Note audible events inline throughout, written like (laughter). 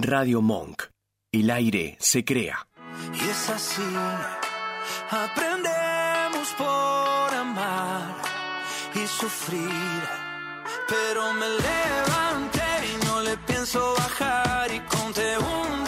Radio Monk. El aire se crea. Y es así, aprendemos por amar y sufrir. Pero me levanté y no le pienso bajar y conté un,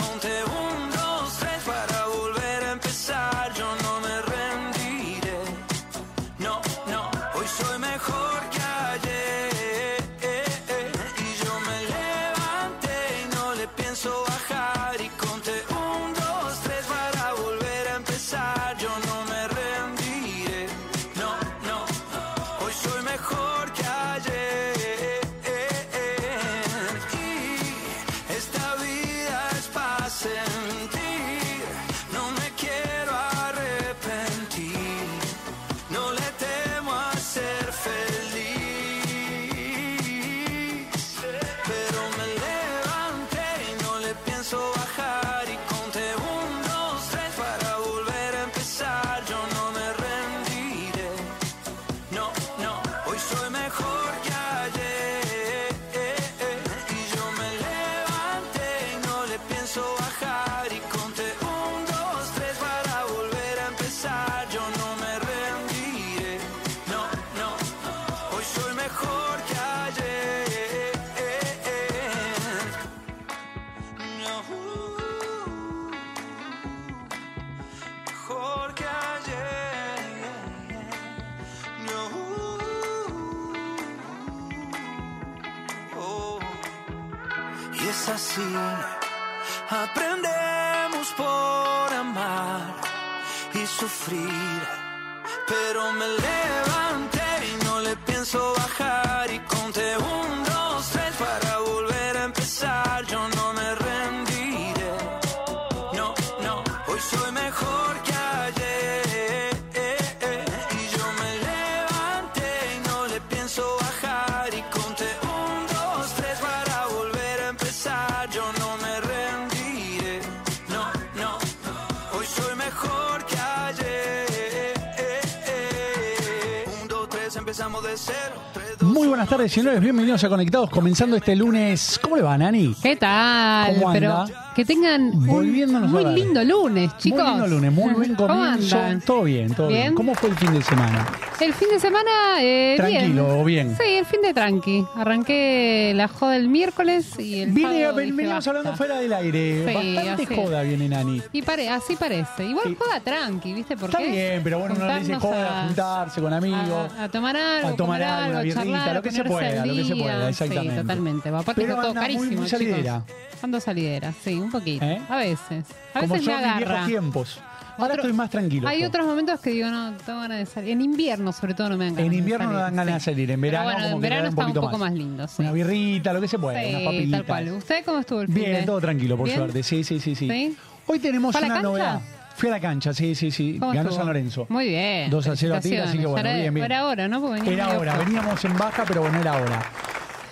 tardes, señores. Bienvenidos a Conectados. Comenzando este lunes. ¿Cómo le va, Nani? ¿Qué tal? ¿Cómo Pero anda? Que tengan un Volviéndonos muy lindo lunes, chicos. Muy lindo lunes, muy buen ¿Cómo comienzo. andan? Todo bien, todo bien. ¿Bien? ¿Cómo fue el fin de semana? El fin de semana, eh, Tranquilo, bien. ¿o bien? Sí, el fin de tranqui. Arranqué la joda el miércoles y el Viene, sábado dije, basta. hablando fuera del aire. Sí, Bastante así. joda viene Nani. Y pare, así parece. Igual Sí. joda tranqui, ¿viste? Porque Está bien, pero bueno, uno le dice juntarnos joda, a- juntarse con amigos. A, a tomar algo, a tomar algo, una birrita, charlar, lo que se ponerse pueda, al lo que se día. pueda, exactamente. Totalmente. Aparte Pero está todo anda muy- carísimo, muy chicos. salidera. Ando salidera, sí, un poquito. ¿Eh? A veces. A Como veces yo me en mis agarra. viejos tiempos. Ahora Otro- estoy más tranquilo. Hay otros momentos que digo, no, tengo ganas de salir. En invierno, sobre todo, no me dan ganas En de invierno no salir, dan ganas de salir. En Pero verano, bueno, como en que te verano da está un poquito poco más, lindo, sí. Una birrita, lo que se pueda, unas Sí, tal cual. ¿Usted cómo estuvo el fin Bien, de- todo tranquilo, por ¿Bien? suerte. Sí, sí, sí, sí. ¿Sí? Hoy tenemos ¿Fue a la una cancha? novedad. Fui a la cancha, sí, sí, sí. ¿Cómo Ganó estuvo? San Lorenzo. Muy bien. 2 a 0 a Tigre, así que bueno, felicitaciones. bien, bien. Era hora, ¿no? Porque venía Era medio hora, flojo. veníamos en baja, pero bueno, era hora.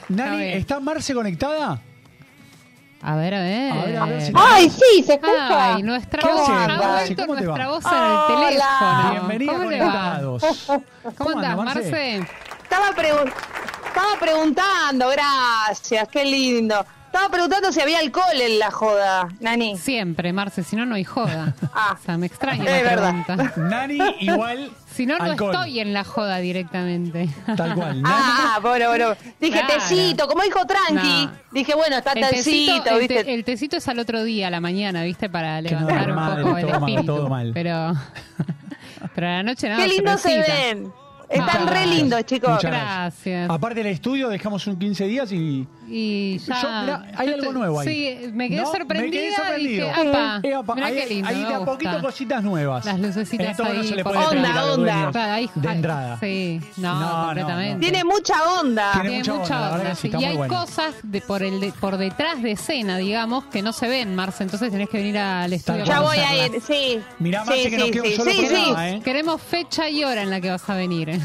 Nani, bien. ¿está Marce conectada? A ver, a ver. A ver, a ver si- Ay, sí, se escucha. Ay, nuestra ¿Qué voz. haces, ¿Cómo te va? nuestra voz en el teléfono. Hola. Bienvenida ¿Cómo? Conectados. (laughs) ¿Cómo Marce? Estaba, pregun- estaba preguntando, gracias, qué lindo. Estaba preguntando si había alcohol en la joda, Nani. Siempre, Marce, si no, no hay joda. Ah. O sea, me extraña Es la verdad. pregunta. Nani, igual. Si no, no alcohol. estoy en la joda directamente. Tal cual. Nani, (laughs) Ah, bueno, bueno. Dije Claro. tecito, como dijo Tranqui. No. Dije, bueno, está El tecito, tecito, el, ¿viste? te- el tecito es al otro día, a la mañana, ¿viste? Para no, levantar un madre, poco el todo mal, espíritu. todo mal. Pero, (laughs) pero a la noche nada. Qué lindo se cervecita. ven. Están Muchas re lindos, chicos. Muchas Gracias. Aparte del estudio, dejamos un 15 días y. Y ya. Yo, mirá, hay yo algo te- nuevo ahí. Sí, me quedé ¿No? sorprendida. Me quedé y sorprendido. Dije, apa, Eh, apa, mirá hay, qué lindo. hay de a poquito cositas nuevas. Las lucecitas Esto no ahí se le puede Onda, onda. Claro, ahí- de entrada. Sí, no, No, no, completamente. no. Tiene mucha onda. Tiene Tiene mucha onda, onda, sí, sí. Y hay bueno. cosas de por el de- por detrás de escena, digamos, que no se ven, Marce. Entonces tenés que venir al estudio. Ya voy a ir, sí. Mirá, sí, Marce, que nos sí, queda un sí, solo sí, sí. programa, ¿eh? Queremos fecha y hora en la que vas a venir.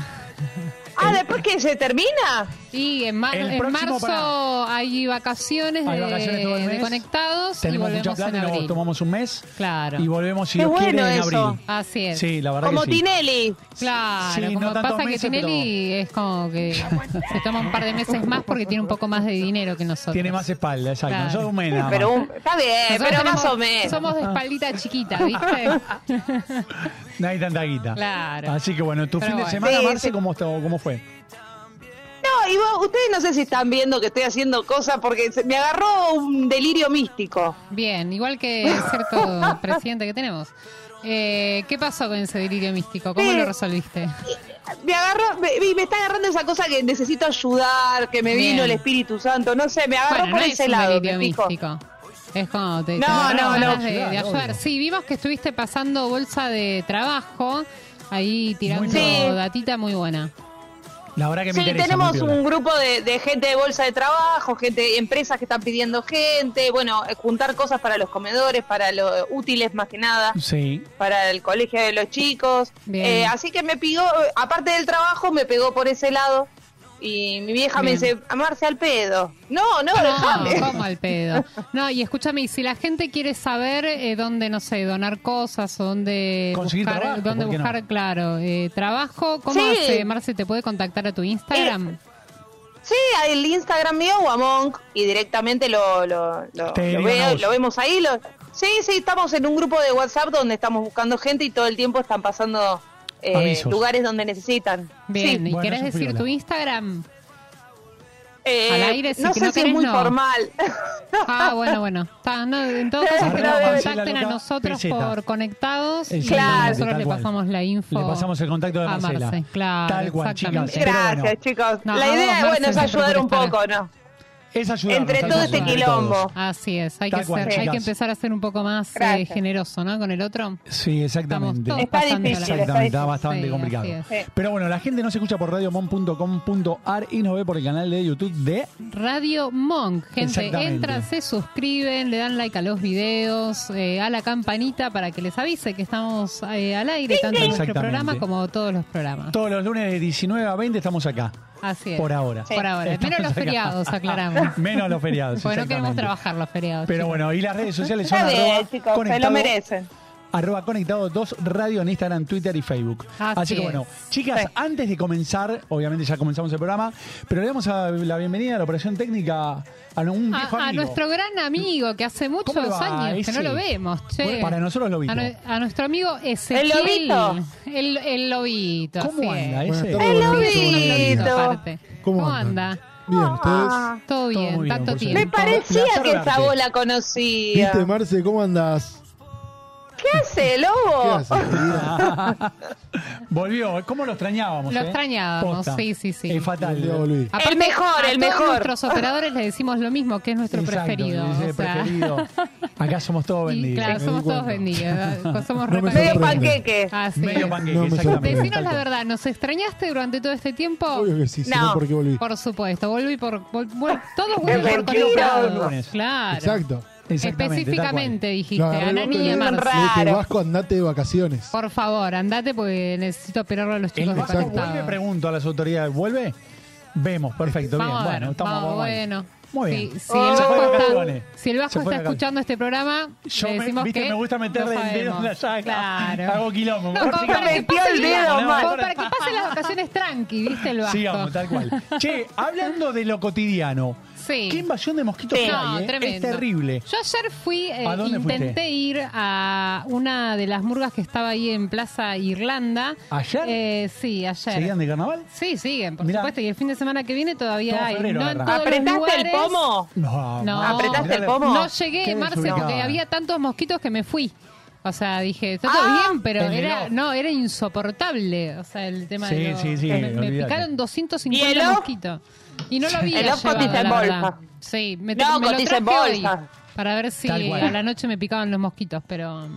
Ah, ¿después que se termina? Y en, mar- El en marzo pará. hay vacaciones, Hay de, vacaciones todo el de mes. conectados y Tenemos mucha volvemos plata y nos tomamos un mes. Claro. Y volvemos, si Qué Dios quiere, bueno en eso. abril. Así es. Sí, la verdad Como que sí. Tinelli. Claro, Sí, no como tantos pasa meses, que Tinelli es como que se toma un par de meses más porque tiene un poco más de dinero que nosotros. Tiene más espalda, exacto. Claro. Nosotros un mes nada Pero más. un- está bien, Nosotros pero tenemos- más o menos. Somos de espaldita chiquita, ¿viste? (laughs) No hay tanta guita. Claro. Así que bueno, tu Pero fin de bueno. semana, Sí, Marce, sí. ¿cómo, estuvo- ¿cómo fue? No, y vos- ustedes no sé si están viendo que estoy haciendo cosas porque se- me agarró un delirio místico. Bien, igual que (laughs) cierto presidente que tenemos. Eh, ¿Qué pasó con ese delirio místico? ¿Cómo lo resolviste? Me agarró, me, me está agarrando esa cosa que necesito ayudar, que me Bien. vino el Espíritu Santo, no sé, me agarró Bueno, por no es ese un lado. delirio místico. Es como te, No, te no, no. de, de ayudar. Sí, vimos que estuviste pasando bolsa de trabajo, ahí tirando Sí. datita muy buena. La verdad que me Sí, interesa. tenemos un grupo de, de gente de bolsa de trabajo, gente, empresas que están pidiendo gente, bueno, eh, juntar cosas para los comedores, para los útiles más que nada, Sí. para el colegio de los chicos. Eh, así que me pegó, aparte del trabajo, me pegó por ese lado. Y mi vieja me dice, amarse al pedo. No, no, déjame. No, ¿cómo al pedo? No, y escúchame, si la gente quiere saber eh, dónde, no sé, donar cosas o dónde Conseguir buscar, trabajo, dónde buscar claro, eh, trabajo, ¿cómo Sí. hace? Marce, ¿te puede contactar a tu Instagram? Sí, hay el Instagram mío, Guamonk, y directamente lo, lo, veo- lo vemos ahí. Lo... Sí, sí, estamos en un grupo de WhatsApp donde estamos buscando gente y todo el tiempo están pasando eh, lugares donde necesitan. Bien, Sí. ¿y Bueno, querés es decir piola. tu Instagram? Eh, al aire, si no sé no si es querés, muy no. formal. (laughs) Ah, bueno, bueno. Está, no, en todo caso, que nos contacten a nosotros Peseta. por conectados y Exactamente, nosotros le cual. pasamos la info. Le pasamos el contacto de a Marcela. Marce, claro, Tal cual, chicas. Gracias, bueno, chicos. No, La a idea, vos, bueno, Marce, es siempre ayudar un poco, ¿no? Es ayudar. Entre todo este quilombo. Así es, hay que, cual, ser, hay chicas. que empezar a ser un poco más eh, generoso, ¿no? Con el otro. Sí, exactamente. Está difícil, Exactamente, está difícil. bastante Sí, complicado. es. Pero bueno, la gente nos escucha por radiomon.com.ar y nos ve por el canal de YouTube de Radio Monk, gente, entran, se suscriben, le dan like a los videos, eh, a la campanita para que les avise que estamos eh, al aire, tanto en nuestro programa como todos los programas. todos los lunes de 19 a 20 estamos acá. Así es. Por ahora. Por ahora. Estamos Menos los acá. feriados, (laughs) aclaramos. Menos los feriados. Porque no queremos trabajar los feriados. Pero chicos. bueno, y las redes sociales son Está bien, arroba chicos, se lo merecen. Arroba conectado 2 radio en Instagram, Twitter y Facebook. Así Así, que es. bueno, chicas, Sí. antes de comenzar, obviamente ya comenzamos el programa, pero le damos a la bienvenida a la operación técnica a un viejo a, a amigo. nuestro gran amigo que hace muchos ¿Cómo le va años que no lo vemos. Che. Bueno, para nosotros lobito. A, nue- a nuestro amigo Ezequiel. lobito? El, el lobito. ¿Cómo anda es. ese? El lobito. ¿Cómo anda? Bien, ustedes. Ah, Todo Todo bien, tanto tiempo. me parecía que esa voz la conocía. ¿Viste, Marce? ¿Cómo andas? ¿Qué hace, lobo? ¿Qué querida? Volvió, ¿cómo lo extrañábamos? Lo eh? extrañamos, Posta. sí, sí, sí. Es fatal. Ya volví. El mejor, a el todos mejor. nuestros operadores les decimos lo mismo, que es nuestro Exacto, preferido. o sea. preferido. Acá somos todos Y vendidos. claro, somos todos cuenta. vendidos. (laughs) Somos No Medio panqueque. Así Medio es. panqueque, No. Decinos la verdad, ¿nos extrañaste durante todo este tiempo? Obvio que sí, No. no, ¿por qué volví? Por supuesto, volví por. vol- vol- todos (laughs) volvimos por. Los lunes. Claro. Exacto. Específicamente dijiste, No, a Nani auto y y a le- Raro. Marce. Le dije, Vasco, andate de vacaciones. Por favor, andate porque necesito operarlo a los chicos Vasco conectados. vuelve, pregunto a las autoridades, ¿vuelve? Vemos, perfecto, Vamos bien. a ver, bueno, estamos vamos, bueno. Muy Sí, bien. si, Oh. el Vasco está, si el Vasco escuchando este programa, Yo le me, viste, que me gusta meterle no el dedo en la llaga. Claro. Hago quilombo. No, como para que metió pase el dedo como mal. para que pase las vacaciones tranqui, ¿viste el Vasco? Sigamos, tal cual. (laughs) Che, hablando de lo cotidiano, Sí. qué invasión de mosquitos Sí. que No, hay, ¿eh? tremendo. Es terrible. Yo ayer fui, eh, ¿A dónde intenté fuiste? ir a una de las murgas que estaba ahí en Plaza Irlanda. ¿Ayer? Eh, sí, ayer. ¿Seguían de carnaval? Sí, siguen, por Mirá. supuesto. Y el fin de semana que viene todavía Todo hay. febrero no en agarra. todos los ¿Apretaste el pomo? No. No. ¿Apretaste el pomo? No llegué, Marce, porque había tantos mosquitos que me fui. O sea, dije, está todo Ah, bien, pero era no era insoportable. O sea, el tema Sí, de los- sí, sí, me, me picaron ¿Y el 250 off? mosquitos. Y no lo había El llevado, cotiza en la bolsa. verdad. Sí, me, No, me lo cotiza en traje hoy bolsa. para ver si Tal cual. a la noche me picaban los mosquitos, pero...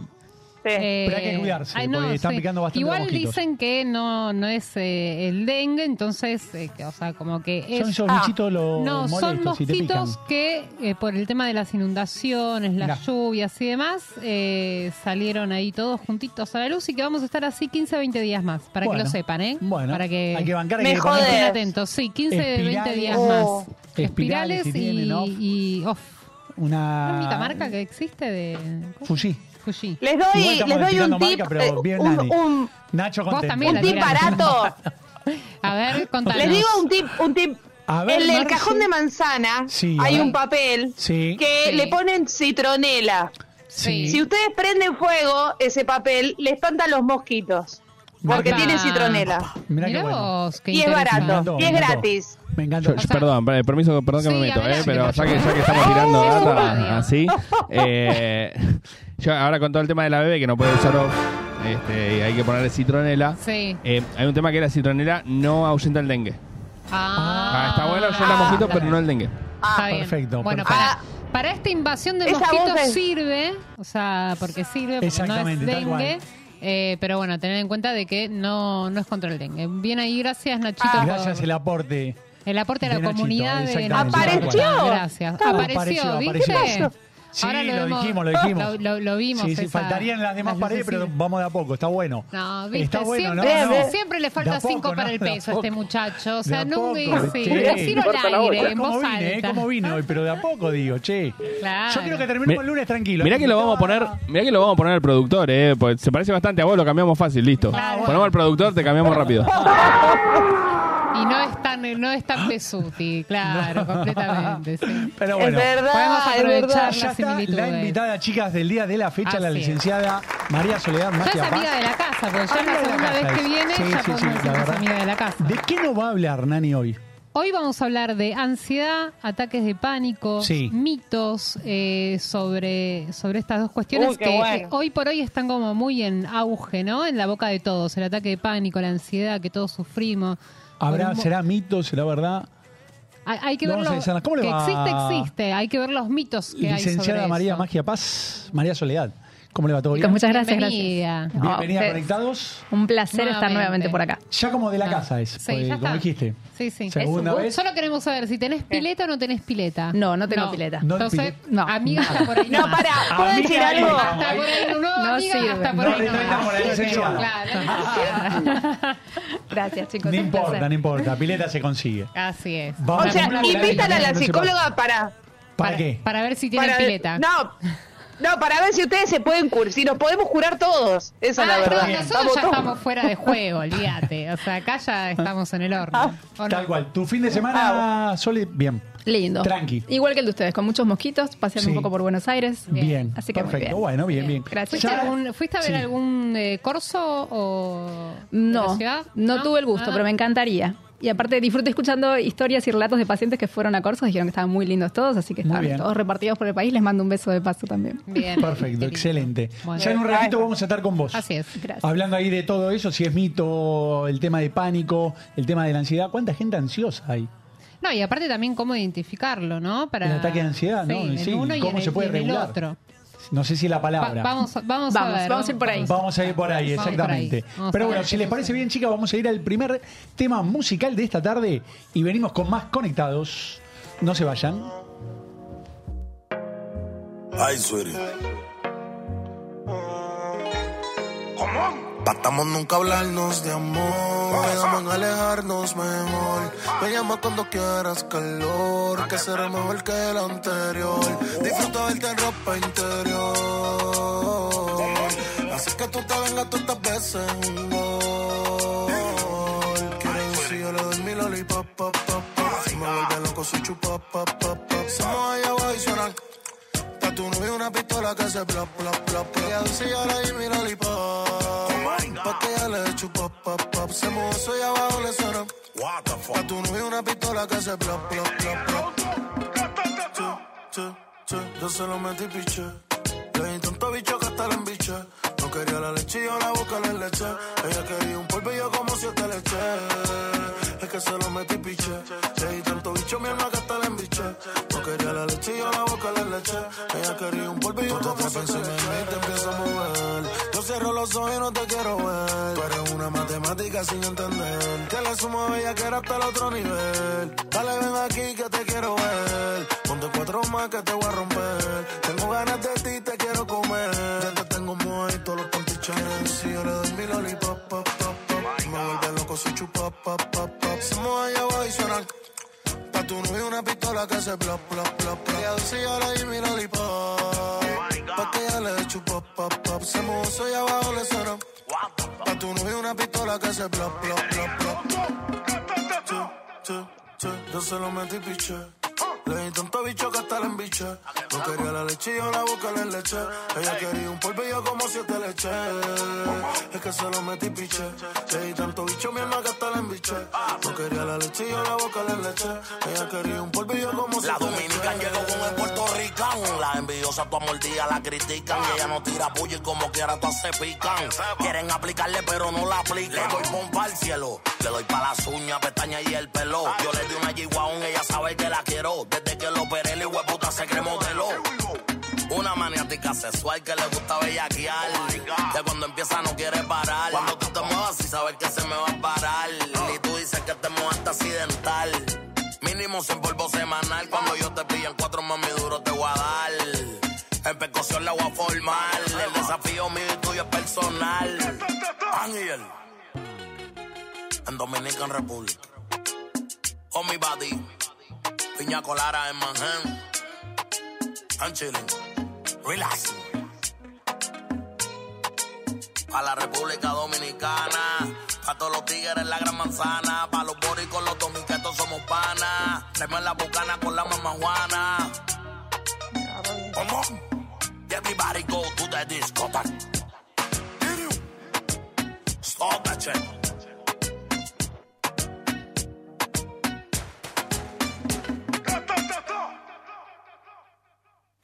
Sí. eh, Pero hay que cuidarse, porque están picando bastante Igual mosquitos. dicen que no no es eh, el dengue, entonces, eh, que, o sea, como que es... Son esos Ah. bichitos los No, son molestos si te pican. mosquitos que eh, por el tema de las inundaciones, las Mirá. lluvias y demás, eh, salieron ahí todos juntitos a la luz y que vamos a estar así 15, 20 días más, para Bueno, que lo sepan, ¿eh? Bueno, para que, hay que bancar, hay que estén atentos. Sí, 15, 20 Espirales. días Oh. más. Espirales y, ¿no? y off. Una... La única marca que existe de Fuji. Fuji. Les doy, les doy un tip, marca, eh, bien un, un- Nacho Vos contento. también un tip barato. (laughs) A ver, contanos. Les digo un tip, un tip. En el Marce. cajón de manzana Sí, hay un papel Sí. que Sí. le ponen citronela. Sí. Si ustedes prenden fuego ese papel, le espantan los mosquitos. Porque Apa. tiene citronela. Mirá qué Mirá bueno. vos, qué Y es barato. y es gratis. Me encantó. Yo- yo- perdón, permiso, perdón que Sí, me meto, eh, pero ya que, ya que estamos tirando (laughs) data así, (laughs) eh, yo ahora con todo el tema de la bebé que no puede usar off, este, y hay que ponerle citronela. Sí. eh, hay un tema que la citronela no ahuyenta el dengue. Ah, está bueno, ahuyenta Ah, mosquitos, pero no el dengue. Está bien. perfecto, Bueno, perfecto. para, para esta invasión de Esa mosquitos es- sirve, o sea, porque sirve, porque no es Exactamente, dengue. eh, pero bueno, tener en cuenta de que no, no es contra el dengue. Bien ahí, gracias Nachito por Gracias el aporte. el aporte a la de Nachito, comunidad de exactamente, ¿Apareció? Nachito. Gracias. Apareció, Apareció, apareció. Sí, Ahora lo, vemos- dijimos, lo dijimos. Lo, lo- lo vimos. Sí, sí, faltarían las demás las paredes, pero vamos de a poco, está bueno. No, viste, Está bueno, siempre, no, no. siempre le falta poco, cinco para el peso a este muchacho. O sea, a no poco, sí, che. decirlo al aire, en ¿Cómo voz vine, eh? alta. ¿Cómo vine hoy? Pero de a poco digo, che. Claro. Yo quiero que terminemos el lunes tranquilo. Mirá que lo vamos a poner, mirá que lo vamos a poner al productor, eh, pues se parece bastante a vos, lo cambiamos fácil, listo. Claro. Ponemos al productor, te cambiamos rápido. (laughs) No es tan, no es tan pesuti, (laughs) claro, completamente. Sí. Pero bueno. es verdad, podemos es aprovechar. Ya está la invitada, chicas, del día de la fecha, la es. licenciada María Soledad Ya es amiga Paz. de la casa, porque ya es la segunda vez que es. viene, Sí, ya sí, podemos sí, decir la que es amiga de la casa. ¿De qué nos va a hablar, Nani, hoy? Hoy vamos a hablar de ansiedad, ataques de pánico, Sí. mitos eh, sobre, sobre estas dos cuestiones Uy, que bueno. eh, hoy por hoy están como muy en auge, ¿no? En la boca de todos, el ataque de pánico, la ansiedad que todos sufrimos. ¿Habrá, ¿Será mito? ¿Será verdad? Hay, hay que ver vamos a lo- analizar. ¿Cómo le que existe, existe. Hay que ver los mitos que hay Licenciada sobre María eso. Magia Paz, María Soledad. ¿Cómo le va todo bien? Muchas gracias. Bienvenida. gracias. Bienvenida, No, conectados. Un placer estar Nuevamente. nuevamente por acá. Ya como de la Ah, casa es, sí, ya como está. dijiste. Sí, sí. Segunda vez. Solo queremos saber si tenés pileta o no tenés pileta. No, no tengo pileta. No Entonces, pile- no. amiga está por ahí. No, para, ¿puedo decir algo? Hasta por ahí, no, No amiga, hasta por No ahí. Claro, (laughs) Gracias, chicos. No importa, no importa. Pileta se consigue. Así es. Vamos O sea, invitan a la no psicóloga para... ¿Para qué? Para ver si tienen para pileta. No, no, para ver si ustedes se pueden curar, si nos podemos curar todos. Esa es la Ah, verdad. no, nosotros ya todos. estamos fuera de juego, olvídate. O sea, acá ya estamos en el horno. ¿O no? Tal cual. Tu fin de semana, Sole, bien. Lindo. Tranqui. Igual que el de ustedes, con muchos mosquitos, paseando Sí. un poco por Buenos Aires. Bien. Así que muy Perfecto. bien. Bueno, bien, bien. Gracias. ¿Fuiste, algún- ¿Fuiste a ver Sí. algún eh, corso o No, no, tuve el gusto, Ah. pero me encantaría. Y aparte disfruté escuchando historias y relatos de pacientes que fueron a cursos, dijeron que estaban muy lindos todos, así que están todos repartidos por el país. Les mando un beso de paso también. Bien. Perfecto, excelente. Bueno. Ya en un ratito vamos a estar con vos. Así es. Gracias. Hablando ahí de todo eso, si es mito, el tema de pánico, el tema de la ansiedad. ¿Cuánta gente ansiosa hay? No, y aparte también cómo identificarlo, ¿no? Para El ataque de ansiedad, ¿no? Sí, en Sí, uno y ¿cómo en se puede y en el regular? otro. No sé si la Va- palabra. vamos, vamos, a Vamos, ver. vamos a ir por ahí. Vamos a ir por ahí, exactamente. por ahí. Vamos Pero a bueno, si les parece bien, chicas, vamos a ir al primer tema musical de esta tarde y venimos con más conectados. No se vayan. Ay, sweetie. Patamos nunca hablarnos de amor. Quedamos en alejarnos mejor. Me llama cuando quieras calor. Que será mejor que el anterior. Disfruto verte en ropa interior. Así que tú te vengas todas estas veces un gol. Quiero decir, yo le doy mi lollipop, pop, pop, pop. Si me vuelve loco, soy chupa, pop, pop, pop. Somos allá abajo y suenan Pa' tu novio una pistola que hace bla bla bla bla. Ella dice yo le di mi lollipop. Pa' que ella le chupa pop pop. Se mozo y abajo le suena. Pa' tu novio una pistola que hace bla bla bla bla. Yo se lo metí piche. Le di tanto bicho que hasta la embiché. No quería la leche y yo la boca le leche. Ella quería un polvillo como siete leche. Es que se lo metí piche. Le di tanto bicho mi alma que hasta la embiché. No quería la leche y yo la boca le leche. Ella quería un polvillo como siete leche. te empiezo a mover. Yo cierro los ojos y no te quiero ver. Tú eres una matemática sin entender. Que le sumo a ella que era hasta el otro nivel. Dale, ven aquí que te quiero ver. Ponte cuatro más que te voy a romper. Tengo ganas de ti, te quiero comer. Si yo le doy mi lollipop, pop, pop, pop. Me vuelve loco si chupa, pop, pop, pop. Se mueve allá abajo y suena. Pa' tu novio una pistola que hace plop, plop, plop, plop. Ella dice yo le di mi lollipop. Pa' que ella le dé chupa, pop, pop. Se mueve allá abajo le suena. Pa' tu novio una pistola que hace plop, plop, plop, plop. Yo se lo metí piche. Le di tanto bicho que hasta la embiché. No quería la leche y yo la boca le leche. Ella quería un polvillo como siete leche. Es que se lo metí piche. Le di tanto bicho mi alma que hasta la embiché. No quería la leche y yo la boca le leche. Ella quería un polvillo como La siete leche. llegó con el puertorricano. La envidiosa tu mordida la critican. Y ella no tira puya y como quiera todas se pican. Quieren aplicarle pero no la aplican. Le doy pompa al cielo. Le doy pa' las uñas, pestañas y el pelo. Yo le di una G-Wagon, ella sabe que la quiero. Desde que lo operé, el hueputa se cree modelo. Una maniática sexual que le gusta bellaquear. Que cuando empieza no quiere parar. Cuando tú te muevas y sabes que se me va a parar. Y tú dices que te mojaste accidental. Mínimo sin polvo semanal. Cuando yo te pillo en cuatro mami duro te voy a dar. En percusión la voy a formar. El desafío mío y tuyo es personal. Ángel. En Dominican Republic. Con mi body. Piña Colara en Manhattan. I'm chilling. Relax. A la República Dominicana. A todos los tigres en la gran manzana. Pa' los boricos, los dominicanos somos panas. Traemos la bucana con la mamá Juana. Come on. Everybody go to the discotheque. Stop that shit.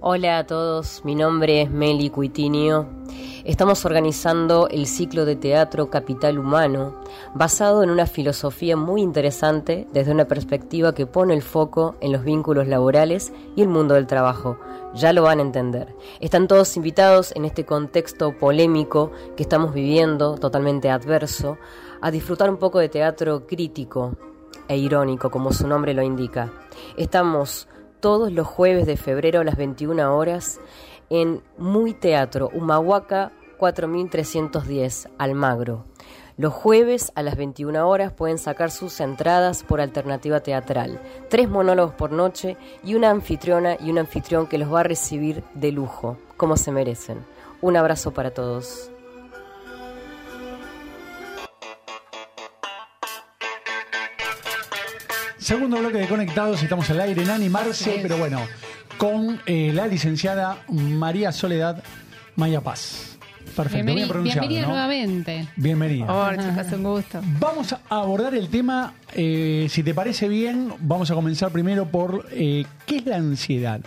Hola a todos, mi nombre es Meli Cuitinio. Estamos organizando el ciclo de teatro Capital Humano, basado en una filosofía muy interesante desde una perspectiva que pone el foco en los vínculos laborales y el mundo del trabajo. Ya lo van a entender. Están todos invitados en este contexto polémico que estamos viviendo, totalmente adverso, a disfrutar un poco de teatro crítico e irónico, como su nombre lo indica. Estamos todos los jueves de febrero a las 21 horas en Muy Teatro, Humahuaca 4310, Almagro. Los jueves a las 21 horas pueden sacar sus entradas por alternativa teatral. Tres monólogos por noche y una anfitriona y un anfitrión que los va a recibir de lujo, como se merecen. Un abrazo para todos. Segundo bloque de Conectados, estamos al aire en animarse, pero bueno, con eh, la licenciada María Soledad Maya Paz. Perfecto, Bienveni- bien pronunciado, bienvenida ¿no? nuevamente. Bienvenida. Hola, chicas, un gusto. Vamos a abordar el tema, eh, si te parece bien, vamos a comenzar primero por eh, qué es la ansiedad.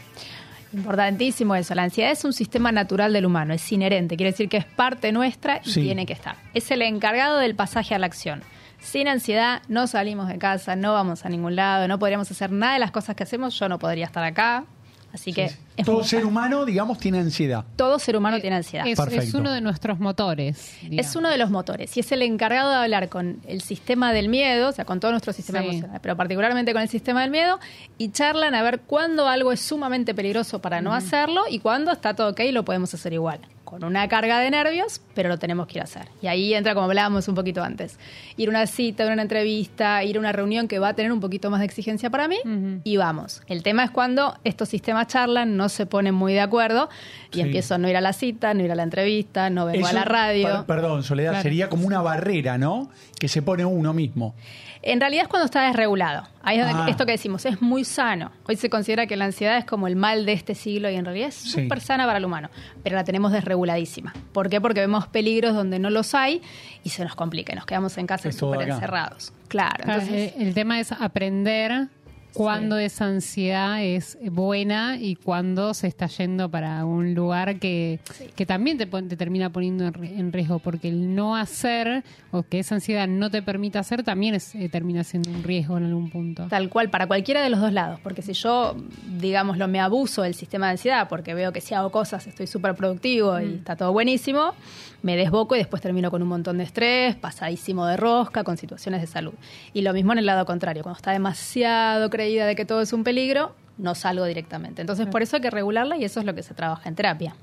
Importantísimo eso. La ansiedad es un sistema natural del humano, es inherente, quiere decir que es parte nuestra y Sí. tiene que estar. Es el encargado del pasaje a la acción. Sin ansiedad no salimos de casa, no vamos a ningún lado, no podríamos hacer nada de las cosas que hacemos. Yo no podría estar acá. Así que es Todo ser humano, digamos, tiene ansiedad. todo ser humano tiene ansiedad. Es, es uno de nuestros motores. Es uno de los motores y es el encargado de hablar con el sistema del miedo, o sea, con todo nuestro sistema Sí. emocional, pero particularmente con el sistema del miedo, y charlan a ver cuándo algo es sumamente peligroso para no hacerlo y cuándo está todo ok y lo podemos hacer igual. Con una carga de nervios, pero lo tenemos que ir a hacer. Y ahí entra, como hablábamos un poquito antes, ir a una cita, ir a una entrevista, ir a una reunión que va a tener un poquito más de exigencia para mí, y vamos. El tema es cuando estos sistemas charlan, no se ponen muy de acuerdo y Sí. empiezo a no ir a la cita, no ir a la entrevista, no vengo a la radio. per- perdón, Soledad, Claro. sería como una barrera, ¿no? Que se pone uno mismo. En realidad es cuando está desregulado. Ahí es donde- Ah. esto que decimos es muy sano. Hoy se considera que la ansiedad es como el mal de este siglo y en realidad es Sí. súper sana para el humano, pero la tenemos desreguladísima. ¿Por qué? Porque vemos peligros donde no los hay y se nos complica y nos quedamos en casa súper encerrados. Claro, Claro, entonces eh, el tema es aprender cuándo esa ansiedad es buena y cuándo se está yendo para un lugar que, que también te, termina poniendo en, ri- en riesgo, porque el no hacer o que esa ansiedad no te permita hacer también es, eh, termina siendo un riesgo en algún punto. Tal cual, para cualquiera de los dos lados. Porque si yo, digámoslo, me abuso del sistema de ansiedad, porque veo que si hago cosas estoy súper productivo y está todo buenísimo, me desboco y después termino con un montón de estrés, pasadísimo de rosca, con situaciones de salud. Y lo mismo en el lado contrario, cuando está demasiado creída de que todo es un peligro, no salgo directamente. Entonces, por eso hay que regularla y eso es lo que se trabaja en terapia.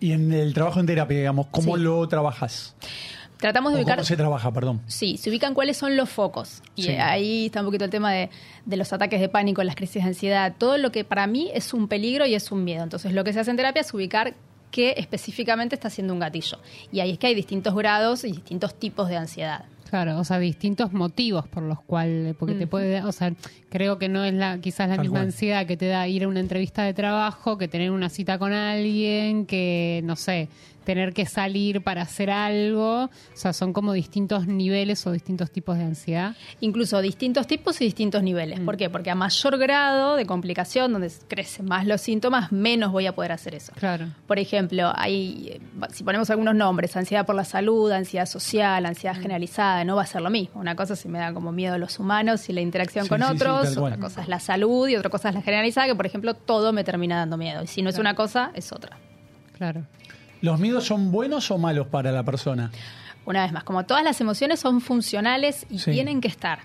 Y en el trabajo en terapia, digamos, ¿cómo Sí. lo trabajas? Tratamos de ¿O ubicar... ¿Cómo se trabaja, perdón? Sí, se ubican cuáles son los focos. Y Sí. ahí está un poquito el tema de, de los ataques de pánico, las crisis de ansiedad, todo lo que para mí es un peligro y es un miedo. Entonces, lo que se hace en terapia es ubicar qué específicamente está haciendo un gatillo. Y ahí es que hay distintos grados y distintos tipos de ansiedad. Claro, o sea, distintos motivos por los cuales, porque te puede, o sea, creo que no es la, quizás la Tal misma cual. ansiedad que te da ir a una entrevista de trabajo, que tener una cita con alguien, que, no sé, tener que salir para hacer algo, o sea, son como distintos niveles o distintos tipos de ansiedad. Incluso distintos tipos y distintos niveles. ¿Por qué? Porque a mayor grado de complicación, donde crecen más los síntomas, menos voy a poder hacer eso. Claro. Por ejemplo, hay, si ponemos algunos nombres, ansiedad por la salud, ansiedad social, ansiedad generalizada, no va a ser lo mismo. Una cosa si me da como miedo a los humanos y la interacción Sí, con sí, otros, otra cosa es la salud y otra cosa es la generalizada, que por ejemplo todo me termina dando miedo. Y si no es una cosa, es otra. Claro. ¿Los miedos son buenos o malos para la persona? Una vez más, como todas las emociones son funcionales y Sí. tienen que estar.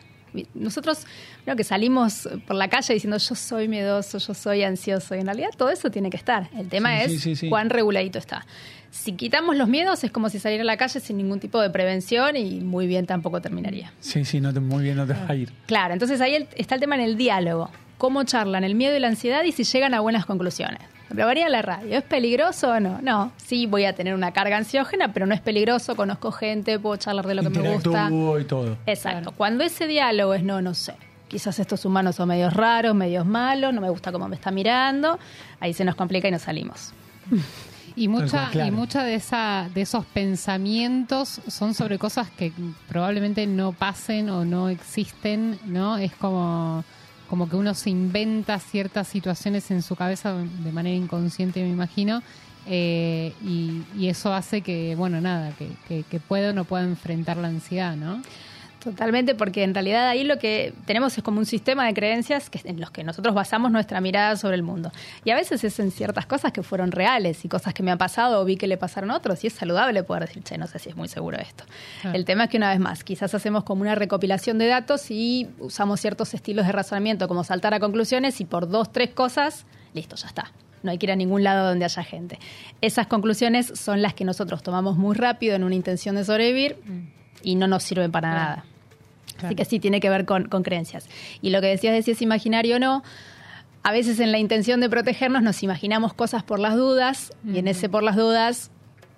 Nosotros, creo que salimos por la calle diciendo yo soy miedoso, yo soy ansioso, y en realidad todo eso tiene que estar. El tema Sí, es sí, sí, sí. cuán reguladito está. Si quitamos los miedos es como si saliera a la calle sin ningún tipo de prevención y muy bien tampoco terminaría. Sí, sí, no te, muy bien, no te vas a ir. Claro, entonces ahí el- está el tema en el diálogo. Cómo charlan el miedo y la ansiedad y si llegan a buenas conclusiones. Probaría la radio. ¿Es peligroso o no? No. Sí, voy a tener una carga ansiógena, pero no es peligroso. Conozco gente, puedo charlar de lo que me gusta. Y todo. Exacto. Cuando ese diálogo es no, no sé. Quizás estos humanos son medios raros, medios malos, no me gusta cómo me está mirando. Ahí se nos complica y nos salimos. Y mucha, claro. y mucha de esa, de esos pensamientos son sobre cosas que probablemente no pasen o no existen, ¿no? Es como, como que uno se inventa ciertas situaciones en su cabeza de manera inconsciente, me imagino. eh, y, y eso hace que, bueno, nada, que, que, que pueda o no pueda enfrentar la ansiedad, ¿no? Totalmente, porque en realidad ahí lo que tenemos es como un sistema de creencias que, en los que nosotros basamos nuestra mirada sobre el mundo. Y a veces es en ciertas cosas que fueron reales y cosas que me han pasado o vi que le pasaron a otros. Y es saludable poder decir, che, no sé si es muy seguro esto. El tema es que una vez más, quizás hacemos como una recopilación de datos y usamos ciertos estilos de razonamiento como saltar a conclusiones y por dos, tres cosas, listo, ya está. No hay que ir a ningún lado donde haya gente. Esas conclusiones son las que nosotros tomamos muy rápido en una intención de sobrevivir y no nos sirven para Claro. Así que sí, tiene que ver con, con creencias. Y lo que decías de si es imaginario o no, a veces en la intención de protegernos nos imaginamos cosas por las dudas y en ese por las dudas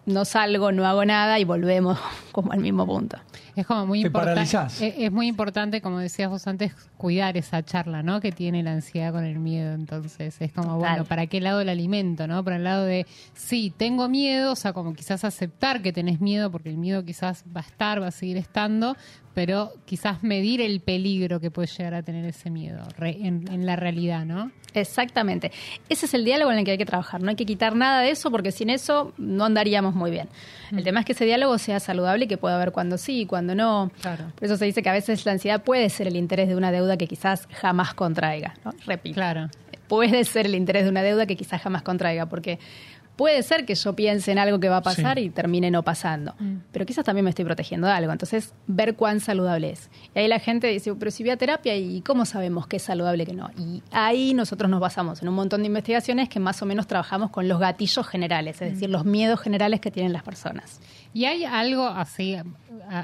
no salgo, no hago nada y volvemos (laughs) como al mismo punto. Es como muy Te importante. Es, es muy importante, como decías vos antes, cuidar esa charla, ¿no? Que tiene la ansiedad con el miedo. Entonces, es como, Total. bueno, ¿para qué lado el alimento, no? Para el lado de, sí, tengo miedo, o sea, como quizás aceptar que tenés miedo, porque el miedo quizás va a estar, va a seguir estando, pero quizás medir el peligro que puede llegar a tener ese miedo re- en, en la realidad, ¿no? Exactamente. Ese es el diálogo en el que hay que trabajar. No hay que quitar nada de eso porque sin eso no andaríamos muy bien. El tema es que ese diálogo sea saludable y que pueda haber cuando sí y cuando no. Claro. Por eso se dice que a veces la ansiedad puede ser el interés de una deuda que quizás jamás contraiga. ¿no? Repito. Claro. puede ser el interés de una deuda que quizás jamás contraiga, porque puede ser que yo piense en algo que va a pasar Sí. y termine no pasando, pero quizás también me estoy protegiendo de algo, entonces ver cuán saludable es. Y ahí la gente dice, pero si voy a terapia, ¿y cómo sabemos qué es saludable y qué no? Y ahí nosotros nos basamos en un montón de investigaciones que más o menos trabajamos con los gatillos generales, es decir, los miedos generales que tienen las personas. Y hay algo así, a,